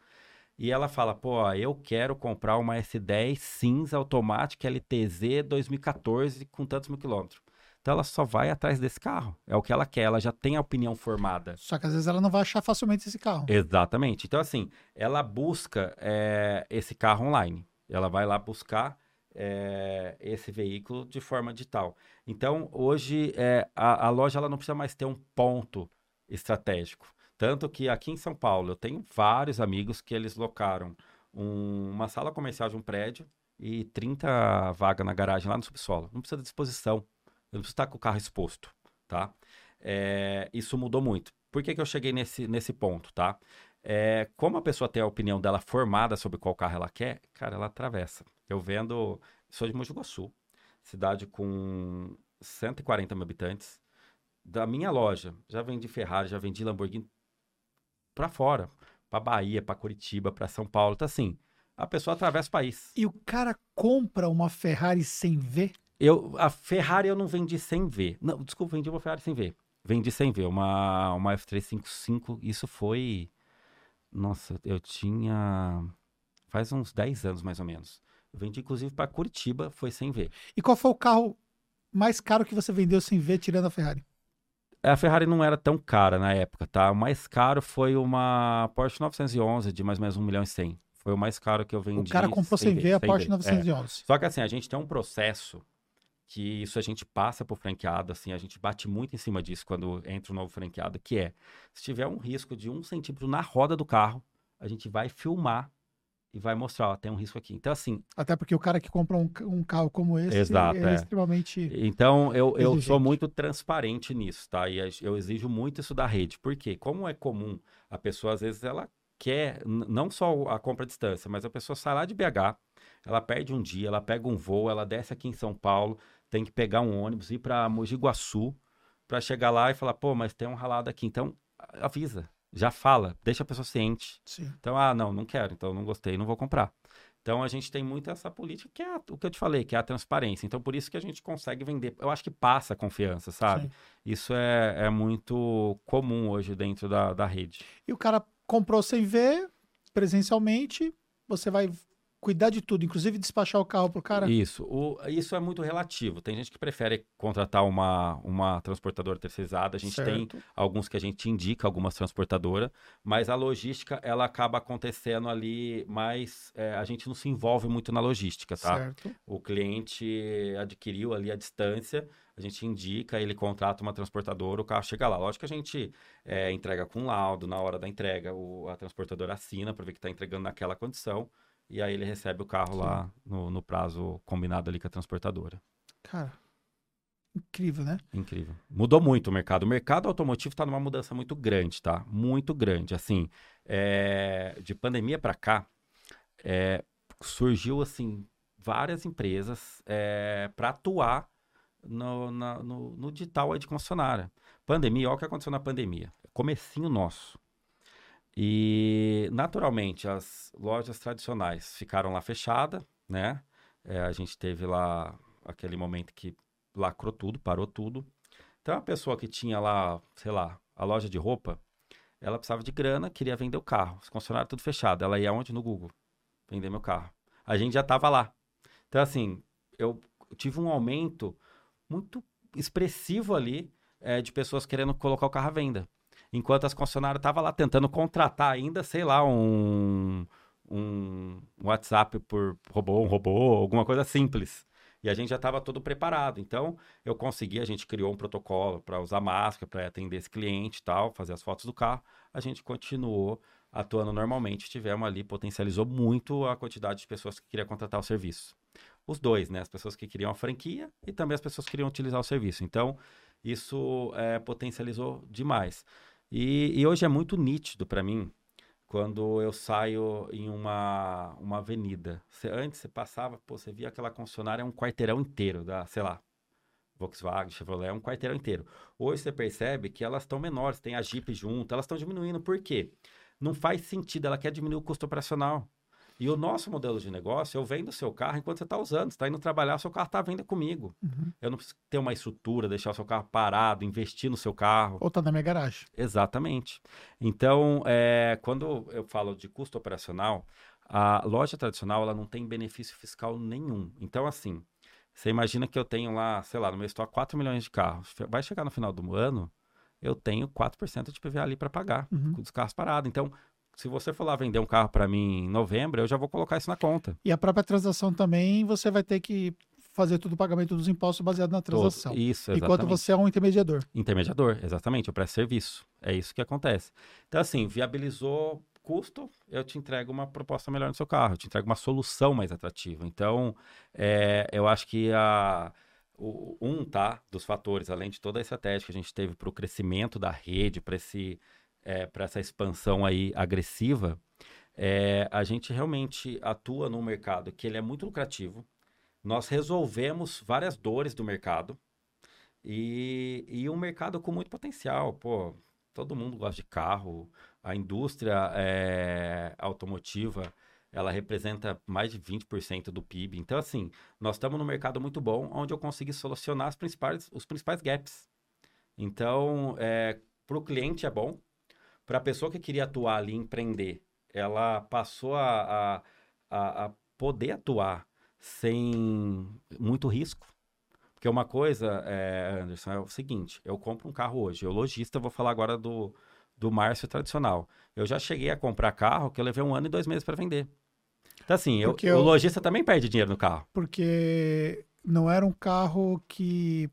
e ela fala, pô, eu quero comprar uma S10 cinza automática LTZ 2014 com tantos mil quilômetros. Então ela só vai atrás desse carro. É o que ela quer, ela já tem a opinião formada. Só que às vezes ela não vai achar facilmente esse carro. Exatamente. Então, assim, ela busca é, esse carro online. Ela vai lá buscar é, esse veículo de forma digital. Então, hoje, é, a, a, loja ela não precisa mais ter um ponto estratégico. Tanto que aqui em São Paulo, eu tenho vários amigos que eles locaram um, uma sala comercial de um prédio e 30 vagas na garagem lá no subsolo. Não precisa de disposição. Eu não preciso estar com o carro exposto, tá? É, isso mudou muito. Por que, que eu cheguei nesse, nesse ponto, tá? É, como a pessoa tem a opinião dela formada sobre qual carro ela quer, cara, ela atravessa. Eu vendo, sou de Mogi cidade com 140 mil habitantes. Da minha loja, já vendi Ferrari, já vendi Lamborghini para fora, para Bahia, para Curitiba, para São Paulo. Então, assim, a pessoa atravessa o país. E o cara compra uma Ferrari sem ver? Eu, a Ferrari eu não vendi sem ver. Não, desculpa, vendi uma Ferrari sem ver. Vendi sem ver, uma, uma F355. Isso foi. Nossa, eu tinha. Faz uns 10 anos mais ou menos. Eu vendi, inclusive, para Curitiba, foi sem ver. E qual foi o carro mais caro que você vendeu sem ver, tirando a Ferrari? A Ferrari não era tão cara na época, tá? O mais caro foi uma Porsche 911 de mais ou menos 1 milhão e 100. Foi o mais caro que eu vendi. O cara comprou sem, ver, ver a Porsche ver. 911. É. Só que assim, a gente tem um processo que isso a gente passa por franqueado, assim, a gente bate muito em cima disso quando entra um novo franqueado, que é, se tiver um risco de um centímetro na roda do carro, a gente vai filmar e vai mostrar, ó, tem um risco aqui. Então, assim... Até porque o cara que compra um, um carro como esse, exato, é, é, extremamente Então, eu, eu sou muito transparente nisso, tá? E eu exijo muito isso da rede. Por quê? Como é comum, a pessoa, às vezes, ela quer, não só a compra à distância, mas a pessoa sai lá de BH, ela perde um dia, ela pega um voo, ela desce aqui em São Paulo, tem que pegar um ônibus, ir para Mogi Guaçu, para chegar lá e falar, pô, mas tem um ralado aqui. Então, avisa, já fala, deixa a pessoa ciente. Sim. Então, ah, não, não quero, então não gostei, não vou comprar. Então a gente tem muito essa política que é a, o que eu te falei, que é a transparência. Então por isso que a gente consegue vender. Eu acho que passa confiança, sabe? Sim. Isso é, é muito comum hoje dentro da, da rede. E o cara comprou sem ver, presencialmente, você vai cuidar de tudo, inclusive despachar o carro pro cara? Isso. O, isso é muito relativo. Tem gente que prefere contratar uma, uma transportadora terceirizada. A gente certo. tem alguns que a gente indica, algumas transportadoras, mas a logística, ela acaba acontecendo ali mais... É, a gente não se envolve muito na logística, tá? Certo. O cliente adquiriu ali a distância, a gente indica, ele contrata uma transportadora, o carro chega lá. Lógico que a gente é, entrega com laudo, na hora da entrega, o, a transportadora assina para ver que está entregando naquela condição e aí ele recebe o carro Sim. lá no, no prazo combinado ali com a transportadora. Cara, incrível, né? Incrível. Mudou muito o mercado. O mercado automotivo está numa mudança muito grande, tá? Muito grande. Assim, é... de pandemia para cá, é... surgiu, assim, várias empresas é... para atuar no, na, no, no digital de concessionária. Pandemia, olha o que aconteceu na pandemia. Comecinho nosso. E, naturalmente, as lojas tradicionais ficaram lá fechadas, né? É, a gente teve lá aquele momento que lacrou tudo, parou tudo. Então, a pessoa que tinha lá, sei lá, a loja de roupa, ela precisava de grana, queria vender o carro. Os concessionários tudo fechado. Ela ia onde? No Google. Vender meu carro. A gente já estava lá. Então, assim, eu tive um aumento muito expressivo ali é, de pessoas querendo colocar o carro à venda enquanto as concessionárias estavam lá tentando contratar ainda, sei lá, um, um WhatsApp por robô, um robô, alguma coisa simples. E a gente já estava todo preparado. Então, eu consegui, a gente criou um protocolo para usar máscara, para atender esse cliente e tal, fazer as fotos do carro. A gente continuou atuando normalmente. Tivemos ali, potencializou muito a quantidade de pessoas que queriam contratar o serviço. Os dois, né? As pessoas que queriam a franquia e também as pessoas que queriam utilizar o serviço. Então, isso é, potencializou demais. E, e hoje é muito nítido para mim quando eu saio em uma, uma avenida. Antes você passava, pô, você via aquela concessionária um quarteirão inteiro da, sei lá, Volkswagen, Chevrolet, um quarteirão inteiro. Hoje você percebe que elas estão menores, tem a Jeep junto, elas estão diminuindo. Por quê? Não faz sentido, ela quer diminuir o custo operacional. E o nosso modelo de negócio, eu vendo o seu carro enquanto você está usando. Você está indo trabalhar, seu carro está à venda comigo. Uhum. Eu não preciso ter uma estrutura, deixar o seu carro parado, investir no seu carro. Ou está na minha garagem. Exatamente. Então, é, quando eu falo de custo operacional, a loja tradicional ela não tem benefício fiscal nenhum. Então, assim, você imagina que eu tenho lá, sei lá, no meu estoque 4 milhões de carros. Vai chegar no final do ano, eu tenho 4% de PVA ali para pagar, uhum. com os carros parados. Então, se você for lá vender um carro para mim em novembro, eu já vou colocar isso na conta. E a própria transação também, você vai ter que fazer todo o pagamento dos impostos baseado na transação. Todo, isso, exatamente. Enquanto você é um intermediador. Intermediador, exatamente, eu presto serviço. É isso que acontece. Então, assim, viabilizou custo, eu te entrego uma proposta melhor no seu carro, eu te entrego uma solução mais atrativa. Então, é, eu acho que a, o, um tá, dos fatores, além de toda a estratégia que a gente teve para o crescimento da rede, para esse é, para essa expansão aí agressiva, é, a gente realmente atua num mercado que ele é muito lucrativo. Nós resolvemos várias dores do mercado e, e um mercado com muito potencial. Pô, todo mundo gosta de carro, a indústria é, automotiva ela representa mais de 20% do PIB. Então, assim, nós estamos num mercado muito bom, onde eu consegui solucionar principais, os principais gaps. Então, é, para o cliente é bom, para a pessoa que queria atuar ali, empreender, ela passou a, a, a, poder atuar sem muito risco. Porque uma coisa, é, Anderson, é o seguinte: eu compro um carro hoje, eu lojista, vou falar agora do, do Márcio tradicional. Eu já cheguei a comprar carro que eu levei um ano e dois meses para vender. Então, assim, eu, eu, o lojista também perde dinheiro no carro. Porque não era um carro que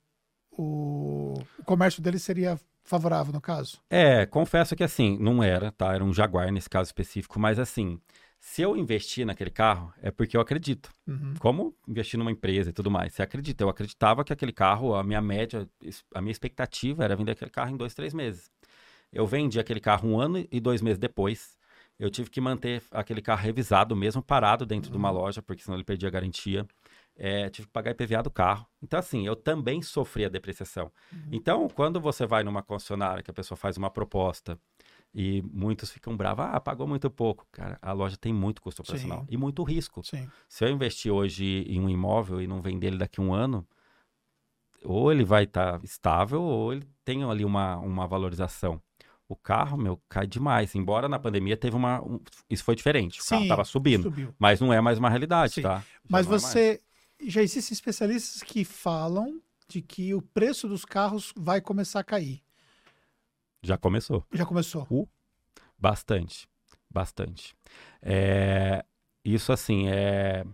o, o comércio dele seria favorável no caso? É, confesso que assim, não era, tá? Era um Jaguar nesse caso específico, mas assim, se eu investir naquele carro, é porque eu acredito. Uhum. Como investir numa empresa e tudo mais. Você acredita? Eu acreditava que aquele carro, a minha média, a minha expectativa era vender aquele carro em dois, três meses. Eu vendi aquele carro um ano e dois meses depois. Eu tive que manter aquele carro revisado mesmo, parado dentro uhum. de uma uhum. loja, porque senão ele perdia a garantia é, tive que pagar IPVA do carro. Então, assim, eu também sofri a depreciação. Uhum. Então, quando você vai numa concessionária que a pessoa faz uma proposta e muitos ficam bravos, ah, pagou muito pouco. Cara, a loja tem muito custo operacional Sim. e muito risco. Sim. Se eu investir hoje em um imóvel e não vender ele daqui a um ano, ou ele vai estar tá estável ou ele tem ali uma, uma valorização. O carro, meu, cai demais. Embora na pandemia teve uma. Um, isso foi diferente. O Sim, carro estava subindo. Subiu. Mas não é mais uma realidade, Sim. tá? Já mas é você já existem especialistas que falam de que o preço dos carros vai começar a cair. Já começou. Já começou. Uh, bastante, bastante. É, isso, assim, é,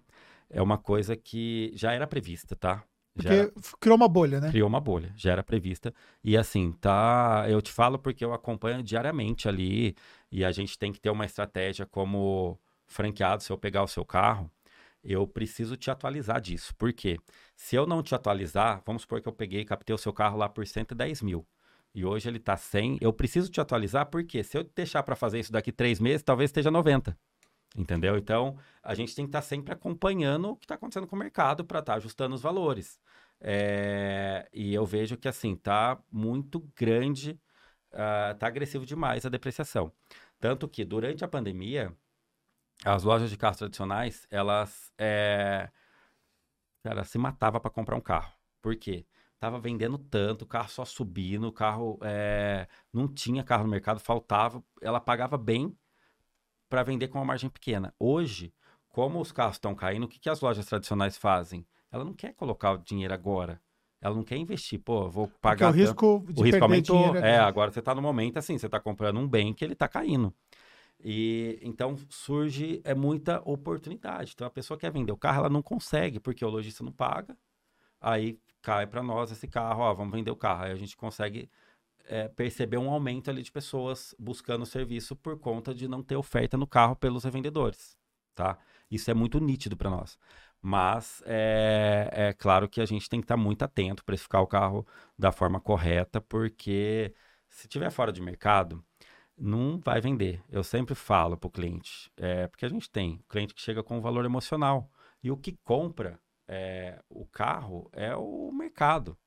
é uma coisa que já era prevista, tá? Porque era, criou uma bolha, né? Criou uma bolha, já era prevista. E assim, tá. Eu te falo porque eu acompanho diariamente ali e a gente tem que ter uma estratégia como franqueado. Se eu pegar o seu carro, eu preciso te atualizar disso. Por quê? Se eu não te atualizar, vamos supor que eu peguei e captei o seu carro lá por 110 mil. E hoje ele está 100. Eu preciso te atualizar porque se eu deixar para fazer isso daqui três meses, talvez esteja 90. Entendeu? Então, a gente tem que estar tá sempre acompanhando o que está acontecendo com o mercado para estar tá ajustando os valores. É... E eu vejo que, assim, está muito grande, ah, agressivo demais a depreciação. Tanto que, durante a pandemia, as lojas de carros tradicionais, elas, é, cara, se matava para comprar um carro. Por quê? Tava vendendo tanto, o carro só subindo, o carro é, não tinha carro no mercado, faltava, ela pagava bem para vender com uma margem pequena. Hoje, como os carros estão caindo, o que, que as lojas tradicionais fazem? Ela não quer colocar o dinheiro agora. Ela não quer investir, pô, vou pagar. Porque o risco de o risco aumentou. É, agora você está no momento assim, você está comprando um bem que ele está caindo. E então surge é muita oportunidade. Então a pessoa quer vender o carro, ela não consegue porque o lojista não paga. Aí cai para nós esse carro, ó, vamos vender o carro. Aí a gente consegue é, perceber um aumento ali de pessoas buscando o serviço por conta de não ter oferta no carro pelos revendedores, tá? Isso é muito nítido para nós. Mas é, é, claro que a gente tem que estar tá muito atento para ficar o carro da forma correta, porque se tiver fora de mercado, não vai vender. Eu sempre falo para o cliente, é, porque a gente tem o cliente que chega com um valor emocional e o que compra é, o carro é o mercado.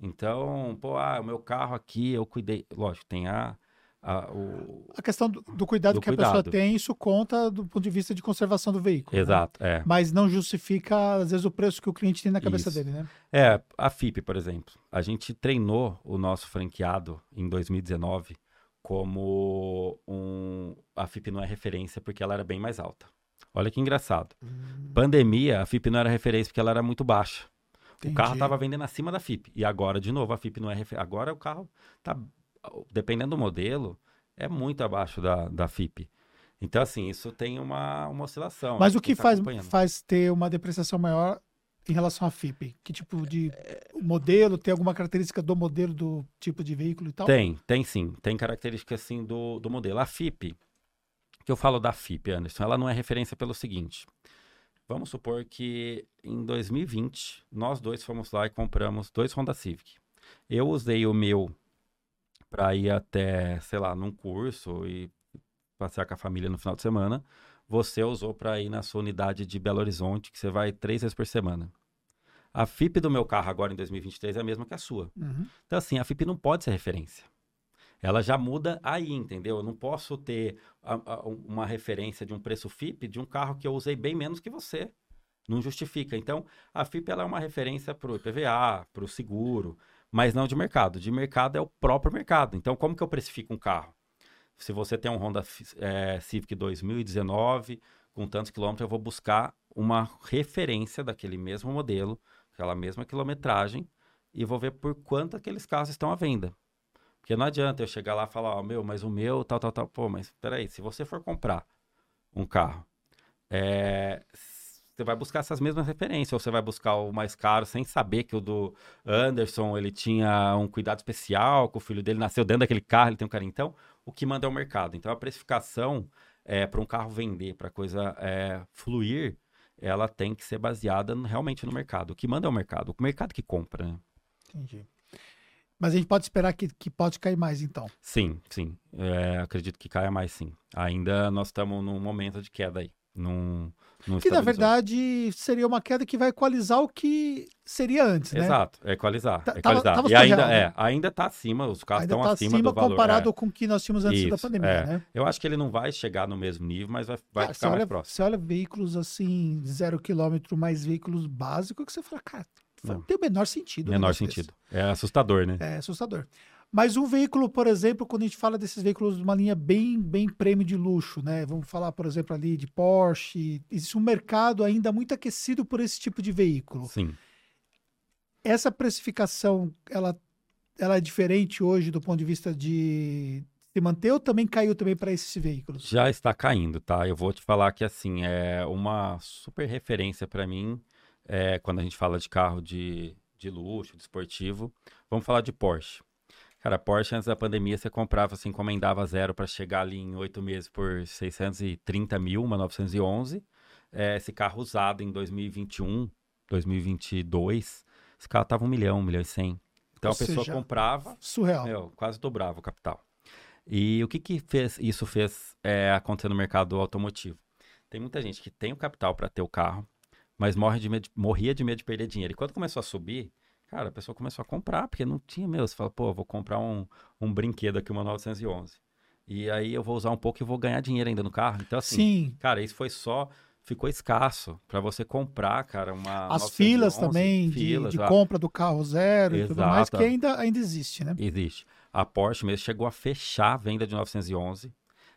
Então, pô, ah, o meu carro aqui eu cuidei. Lógico, tem a. A, o... a questão do, do cuidado do que cuidado. a pessoa tem, isso conta do ponto de vista de conservação do veículo. Né? Exato, né? é. Mas não justifica, às vezes, o preço que o cliente tem na cabeça isso. dele, né? É, a FIP, por exemplo. A gente treinou o nosso franqueado em 2019 como um. A FIP não é referência porque ela era bem mais alta. Olha que engraçado. Hum. Pandemia, a FIP não era referência porque ela era muito baixa. Entendi. O carro estava vendendo acima da FIP. E agora, de novo, a FIP não é referência. Agora o carro tá, dependendo do modelo, é muito abaixo da, da FIP. Então, assim, isso tem uma, uma oscilação. Mas acho o que tá faz, faz ter uma depreciação maior em relação à FIP? Que tipo de modelo? Tem alguma característica do modelo do tipo de veículo e tal? Tem, tem sim. Tem características assim do, do modelo. A FIP, que eu falo da FIP, Anderson, ela não é referência pelo seguinte. Vamos supor que em 2020 nós dois fomos lá e compramos dois Honda Civic. Eu usei o meu para ir até, sei lá, num curso e passear com a família no final de semana. Você usou para ir na sua unidade de Belo Horizonte, que você vai três vezes por semana. A FIP do meu carro agora em 2023 é a mesma que a sua. Uhum. Então, assim, a FIP não pode ser referência. Ela já muda aí, entendeu? Eu não posso ter a- a- uma referência de um preço FIP de um carro que eu usei bem menos que você. Não justifica. Então, a FIP ela é uma referência para o IPVA, para o seguro, mas não de mercado. De mercado é o próprio mercado. Então, como que eu precifico um carro? Se você tem um Honda eh, Civic 2019, com tantos quilômetros, eu vou buscar uma referência daquele mesmo modelo, aquela mesma quilometragem, e vou ver por quanto aqueles carros estão à venda. Porque não adianta eu chegar lá e falar, ó, meu, mas o meu, tal, tal, tal. Pô, mas peraí, se você for comprar um carro, é, você vai buscar essas mesmas referências, ou você vai buscar o mais caro sem saber que o do Anderson, ele tinha um cuidado especial, que o filho dele nasceu dentro daquele carro, ele tem um carinho. Então, o que manda é o mercado. Então, a precificação é, para um carro vender, para a coisa é, fluir, ela tem que ser baseada no- realmente no mercado. O que manda é o mercado, o mercado que compra, né? Entendi. Mas a gente pode esperar que, que pode cair mais, então. Sim, sim. É, acredito que caia mais, sim. Ainda nós estamos num momento de queda aí. Num, num Que na verdade seria uma queda que vai equalizar o que seria antes, né? Exato, é equalizar. Tá- é tava- equalizar. tava e ainda, né? é, ainda está acima, os carros Ainda estão está acima, acima do valor. comparado é. com o que nós tínhamos antes da Isso, pandemia, é. né? Eu acho que ele não vai chegar no mesmo nível, mas vai, vai você, ficar mais olha, próximo. você olha veículos assim, zero quilômetro, mais veículos básicos, que você fala, cara, não, tem o menor sentido. Menor negócio desse. sentido. É assustador, né? É assustador. Mas um veículo, por exemplo, quando a gente fala desses veículos de uma linha bem, bem prêmio de luxo, né? Vamos falar, por exemplo, ali de Porsche. Existe um mercado ainda muito aquecido por esse tipo de veículo. Sim. Essa precificação, ela, ela é diferente hoje do ponto de vista de se manter ou também caiu também para esses veículos? Já está caindo, tá? Eu vou te falar que, assim, é uma super referência para mim é, quando a gente fala de carro de, de luxo, de esportivo. Vamos falar de Porsche. Cara, Porsche antes da pandemia você comprava, assim, encomendava zero para chegar ali em oito meses por 630 mil, uma 911. É, esse carro usado em 2021, 2022, esse carro tava um milhão, um milhão e cem. Então Ou a pessoa seja, comprava, Surreal. meu, quase dobrava o capital. E o que que fez, isso fez é, acontecer no mercado automotivo? Tem muita gente que tem o capital para ter o carro, mas morre de medo, morria de medo de perder dinheiro. E quando começou a subir, cara, a pessoa começou a comprar, porque não tinha mesmo. Você fala, pô, vou comprar um, um brinquedo aqui, uma 911. E aí eu vou usar um pouco e vou ganhar dinheiro ainda no carro. Então, assim, Sim. cara, isso foi só. Ficou escasso para você comprar, cara, uma. As 911, filas também de, filas, de ah, compra do carro zero e tudo mais, Exato. que ainda, ainda existe, né? Existe. A Porsche mesmo chegou a fechar a venda de 911.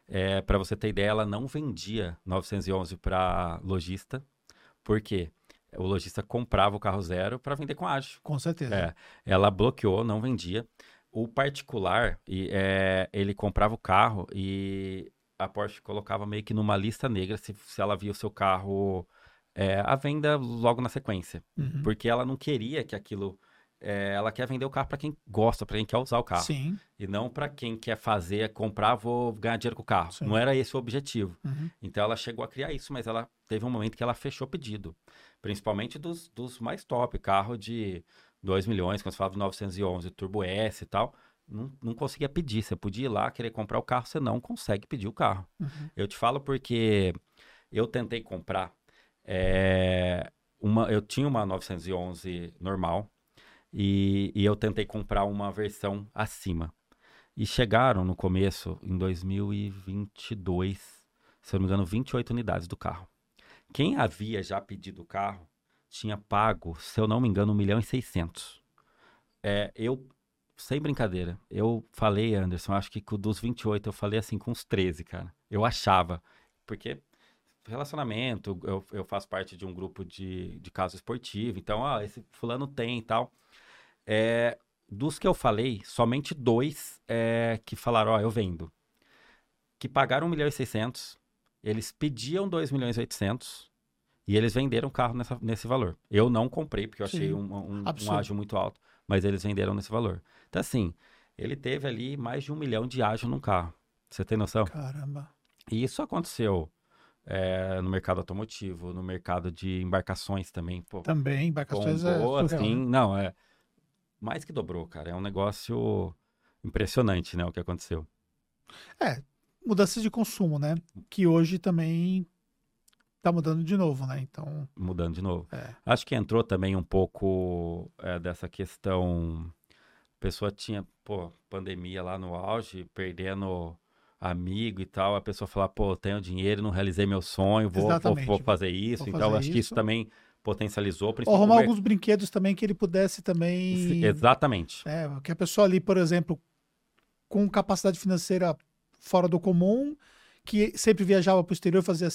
É, para você ter ideia, ela não vendia 911 para lojista. Por quê? O lojista comprava o carro zero para vender com ágio. Com certeza. É, ela bloqueou, não vendia. O particular, e, é, ele comprava o carro e a Porsche colocava meio que numa lista negra se, se ela via o seu carro é, à venda logo na sequência. Uhum. Porque ela não queria que aquilo. é, ela quer vender o carro para quem gosta, para quem quer usar o carro. Sim. E não para quem quer fazer, comprar, vou ganhar dinheiro com o carro. Sim. Não era esse o objetivo. Uhum. Então ela chegou a criar isso, mas ela teve um momento que ela fechou pedido. Principalmente dos, dos mais top, carro de 2 milhões, quando você falava do 911, Turbo S e tal. Não, não conseguia pedir. Você podia ir lá querer comprar o carro, você não consegue pedir o carro. Uhum. Eu te falo porque eu tentei comprar. é, uma, eu tinha uma 911 normal e, e eu tentei comprar uma versão acima. E chegaram no começo, em 2022, se eu não me engano, 28 unidades do carro. Quem havia já pedido o carro tinha pago, se eu não me engano, 1 milhão e 600. É, eu, sem brincadeira, eu falei, Anderson, acho que dos 28 eu falei assim com uns 13, cara. Eu achava, porque relacionamento, eu, eu faço parte de um grupo de, de caso esportivo, então, ah, esse fulano tem e tal. É, dos que eu falei, somente dois é, que falaram, ó, eu vendo. Que pagaram 1 milhão e 600 eles pediam 2 milhões e 800 e eles venderam o carro nessa, nesse valor. Eu não comprei, porque eu achei Sim, um, um, um absurdo. ágio muito alto, mas eles venderam nesse valor. Então, assim, ele teve ali mais de um milhão de ágio num carro. Você tem noção? Caramba. E isso aconteceu é, no mercado automotivo, no mercado de embarcações também. Pô, Também, embarcações é bombou, surreal, assim, né? não, é mais que dobrou, cara. É um negócio impressionante, né, o que aconteceu. É, mudanças de consumo, né? Que hoje também tá mudando de novo, né? Então, Mudando de novo. é. Acho que entrou também um pouco é, dessa questão. A pessoa tinha, pô, pandemia lá no auge, perdendo amigo e tal. A pessoa falar, pô, tenho dinheiro, não realizei meu sonho, vou, vou, vou fazer isso. Vou então, fazer acho que isso isso. também potencializou. Ou arrumar alguns brinquedos também que ele pudesse também. Exatamente. É, que a pessoa ali, por exemplo, com capacidade financeira fora do comum, que sempre viajava para o exterior, fazia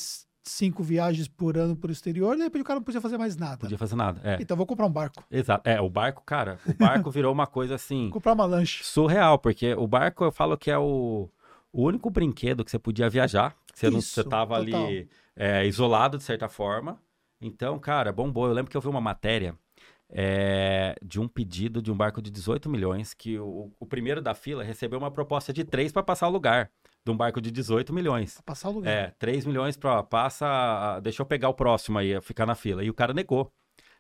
cinco viagens por ano para o exterior, de repente o cara não podia fazer mais nada. Podia fazer nada. É, Então vou comprar um barco, exato. É, o barco, cara, o barco virou uma coisa assim. *laughs* comprar uma lanche. surreal, porque o barco eu falo que é o, o único brinquedo que você podia viajar. Você, não, você Isso, tava total. ali é, isolado de certa forma. Então, cara, bombou. Eu lembro que eu vi uma matéria é, de um pedido de um barco de 18 milhões, que o, o primeiro da fila recebeu uma proposta de 3 para passar o lugar, de um barco de 18 milhões. Pra passar o lugar. É, 3 milhões para passa, deixa eu pegar o próximo aí, ficar na fila. E o cara negou.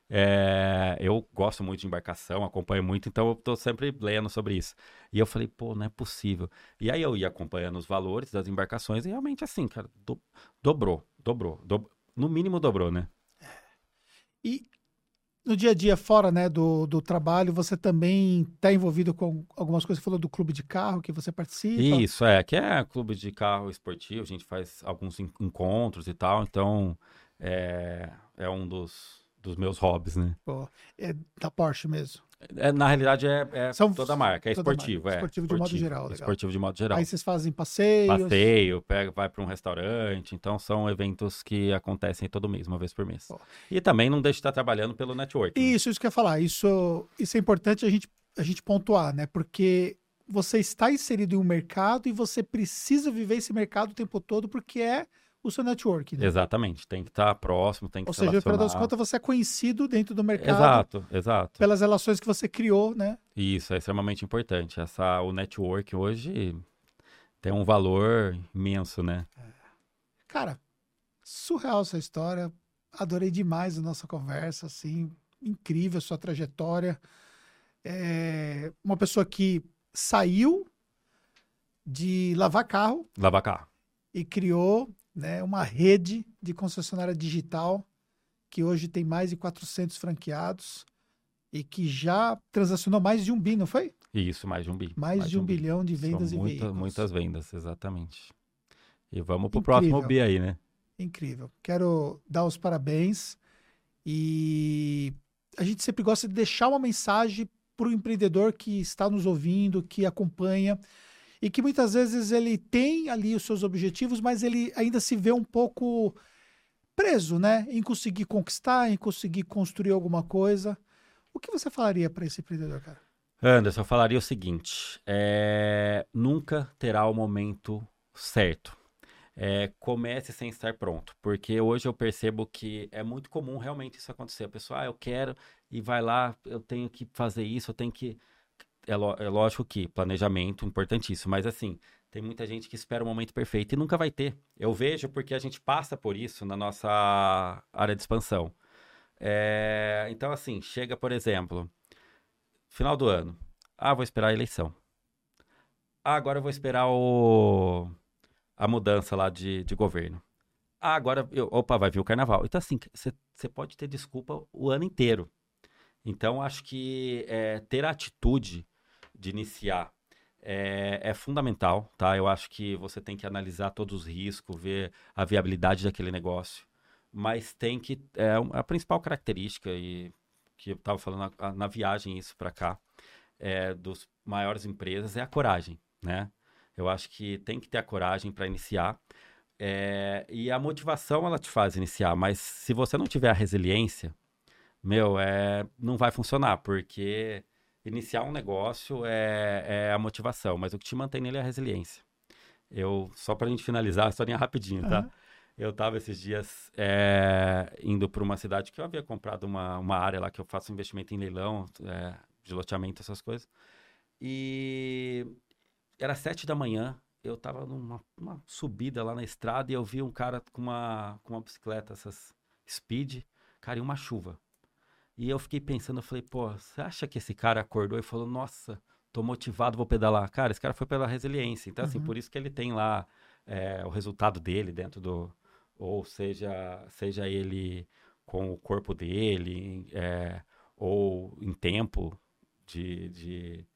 É, eu gosto muito de embarcação, acompanho muito, então eu tô sempre lendo sobre isso. E eu falei, pô, não é possível. E aí eu ia acompanhando os valores das embarcações e realmente assim, cara, do- dobrou, dobrou, dob- no mínimo dobrou, né? E no dia a dia, fora né, do, do trabalho, você também está envolvido com algumas coisas. Você falou do clube de carro que você participa. Isso, é, que é clube de carro esportivo, a gente faz alguns en- encontros e tal, então é, é um dos, dos meus hobbies, né? Pô, é da Porsche mesmo. É, na realidade é, é São toda a marca, é toda esportivo, marca. é. Esportivo de modo geral, legal. Esportivo de modo geral. Aí vocês fazem passeios. Passeio, pega, vai para um restaurante, então são eventos que acontecem todo mês, uma vez por mês. Pô. E também não deixa de estar trabalhando pelo network. né? Isso, isso que eu ia falar. Isso, isso é importante a gente, a gente pontuar, né? Porque você está inserido em um mercado e você precisa viver esse mercado o tempo todo porque é o seu network. Né? Exatamente, tem que estar próximo, tem que Ou se seja, das relacionar. contas, você é conhecido dentro do mercado Exato, exato. pelas relações que você criou, né? Isso é extremamente importante. Essa, o network hoje tem um valor imenso, né? Cara, surreal essa história. Adorei demais a nossa conversa, assim, incrível a sua trajetória. É uma pessoa que saiu de lavar carro Lavar carro. e criou né, uma rede de concessionária digital que hoje tem mais de 400 franqueados e que já transacionou mais de um bi, não foi? Isso, mais de um bi. Mais, de um, bi. bilhão de vendas São e muita- veículos. muitas vendas, exatamente. E vamos pro Incrível. próximo bi aí, né? Incrível. Quero dar os parabéns e a gente sempre gosta de deixar uma mensagem para o empreendedor que está nos ouvindo, que acompanha e que muitas vezes ele tem ali os seus objetivos, mas ele ainda se vê um pouco preso, né, em conseguir conquistar, em conseguir construir alguma coisa. O que você falaria para esse empreendedor, cara? Anderson, eu falaria o seguinte: é, nunca terá o momento certo. É, comece sem estar pronto, porque hoje eu percebo que é muito comum realmente isso acontecer. A pessoa, ah, eu quero e vai lá, eu tenho que fazer isso, eu tenho que. É, lo- é lógico que planejamento importantíssimo, mas assim, tem muita gente que espera o momento perfeito e nunca vai ter. Eu vejo porque a gente passa por isso na nossa área de expansão. É, então, assim, chega, por exemplo, final do ano. Ah, vou esperar a eleição. Ah, agora eu vou esperar o... a mudança lá de, de governo. Ah, agora, eu... opa, vai vir o carnaval. Então, assim, você pode ter desculpa o ano inteiro. Então, acho que é, ter atitude de iniciar é, é fundamental, tá? Eu acho que você tem que analisar todos os riscos, ver a viabilidade daquele negócio. Mas tem que. É a principal característica, e que eu estava falando na, na viagem isso para cá, é, dos maiores empresas é a coragem, né? Eu acho que tem que ter a coragem para iniciar. É, e a motivação ela te faz iniciar, mas se você não tiver a resiliência, meu, é, não vai funcionar, porque iniciar um negócio é, é a motivação, mas o que te mantém nele é a resiliência. Eu, só para a gente finalizar, a historinha rapidinho, tá? Aham. Eu estava esses dias é, indo para uma cidade que eu havia comprado uma, uma área lá que eu faço investimento em leilão, é, de loteamento, essas coisas. E era sete da manhã, eu estava numa subida lá na estrada e eu vi um cara com uma, com uma bicicleta, essas speed, cara, e uma chuva. E eu fiquei pensando, eu falei, pô, você acha que esse cara acordou e falou, nossa, tô motivado, vou pedalar? Cara, esse cara foi pela resiliência. Então, assim, uhum. assim, por isso que ele tem lá é, o resultado dele dentro do. Ou seja, seja ele com o corpo dele, é, ou em tempo de, de,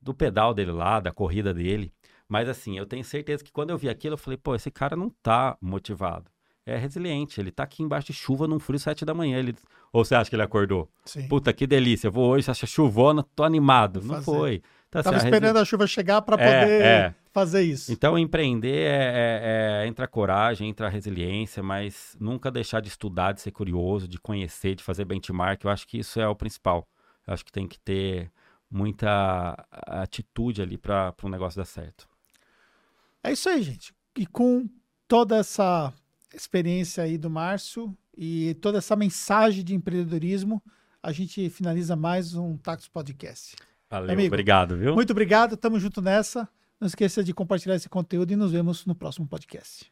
do pedal dele lá, da corrida dele. Mas assim, eu tenho certeza que quando eu vi aquilo, eu falei, pô, esse cara não tá motivado é resiliente. Ele tá aqui embaixo de chuva num frio sete da manhã. Ele... Ou você acha que ele acordou? Sim. Puta, que delícia. Vou hoje, acha chuvona, tô animado. Vou não fazer. foi. Então, Tava assim, esperando a, a chuva chegar para é, poder é. fazer isso. Então, empreender é, é, é, entra a coragem, entra a resiliência, mas nunca deixar de estudar, de ser curioso, de conhecer, de fazer benchmark. Eu acho que isso é o principal. Eu acho que tem que ter muita atitude ali para o um negócio dar certo. É isso aí, gente. E com toda essa experiência aí do Márcio e toda essa mensagem de empreendedorismo, a gente finaliza mais um Tacos Podcast. Valeu, Amigo, obrigado, viu? Muito obrigado, tamo junto nessa. Não esqueça de compartilhar esse conteúdo e nos vemos no próximo podcast.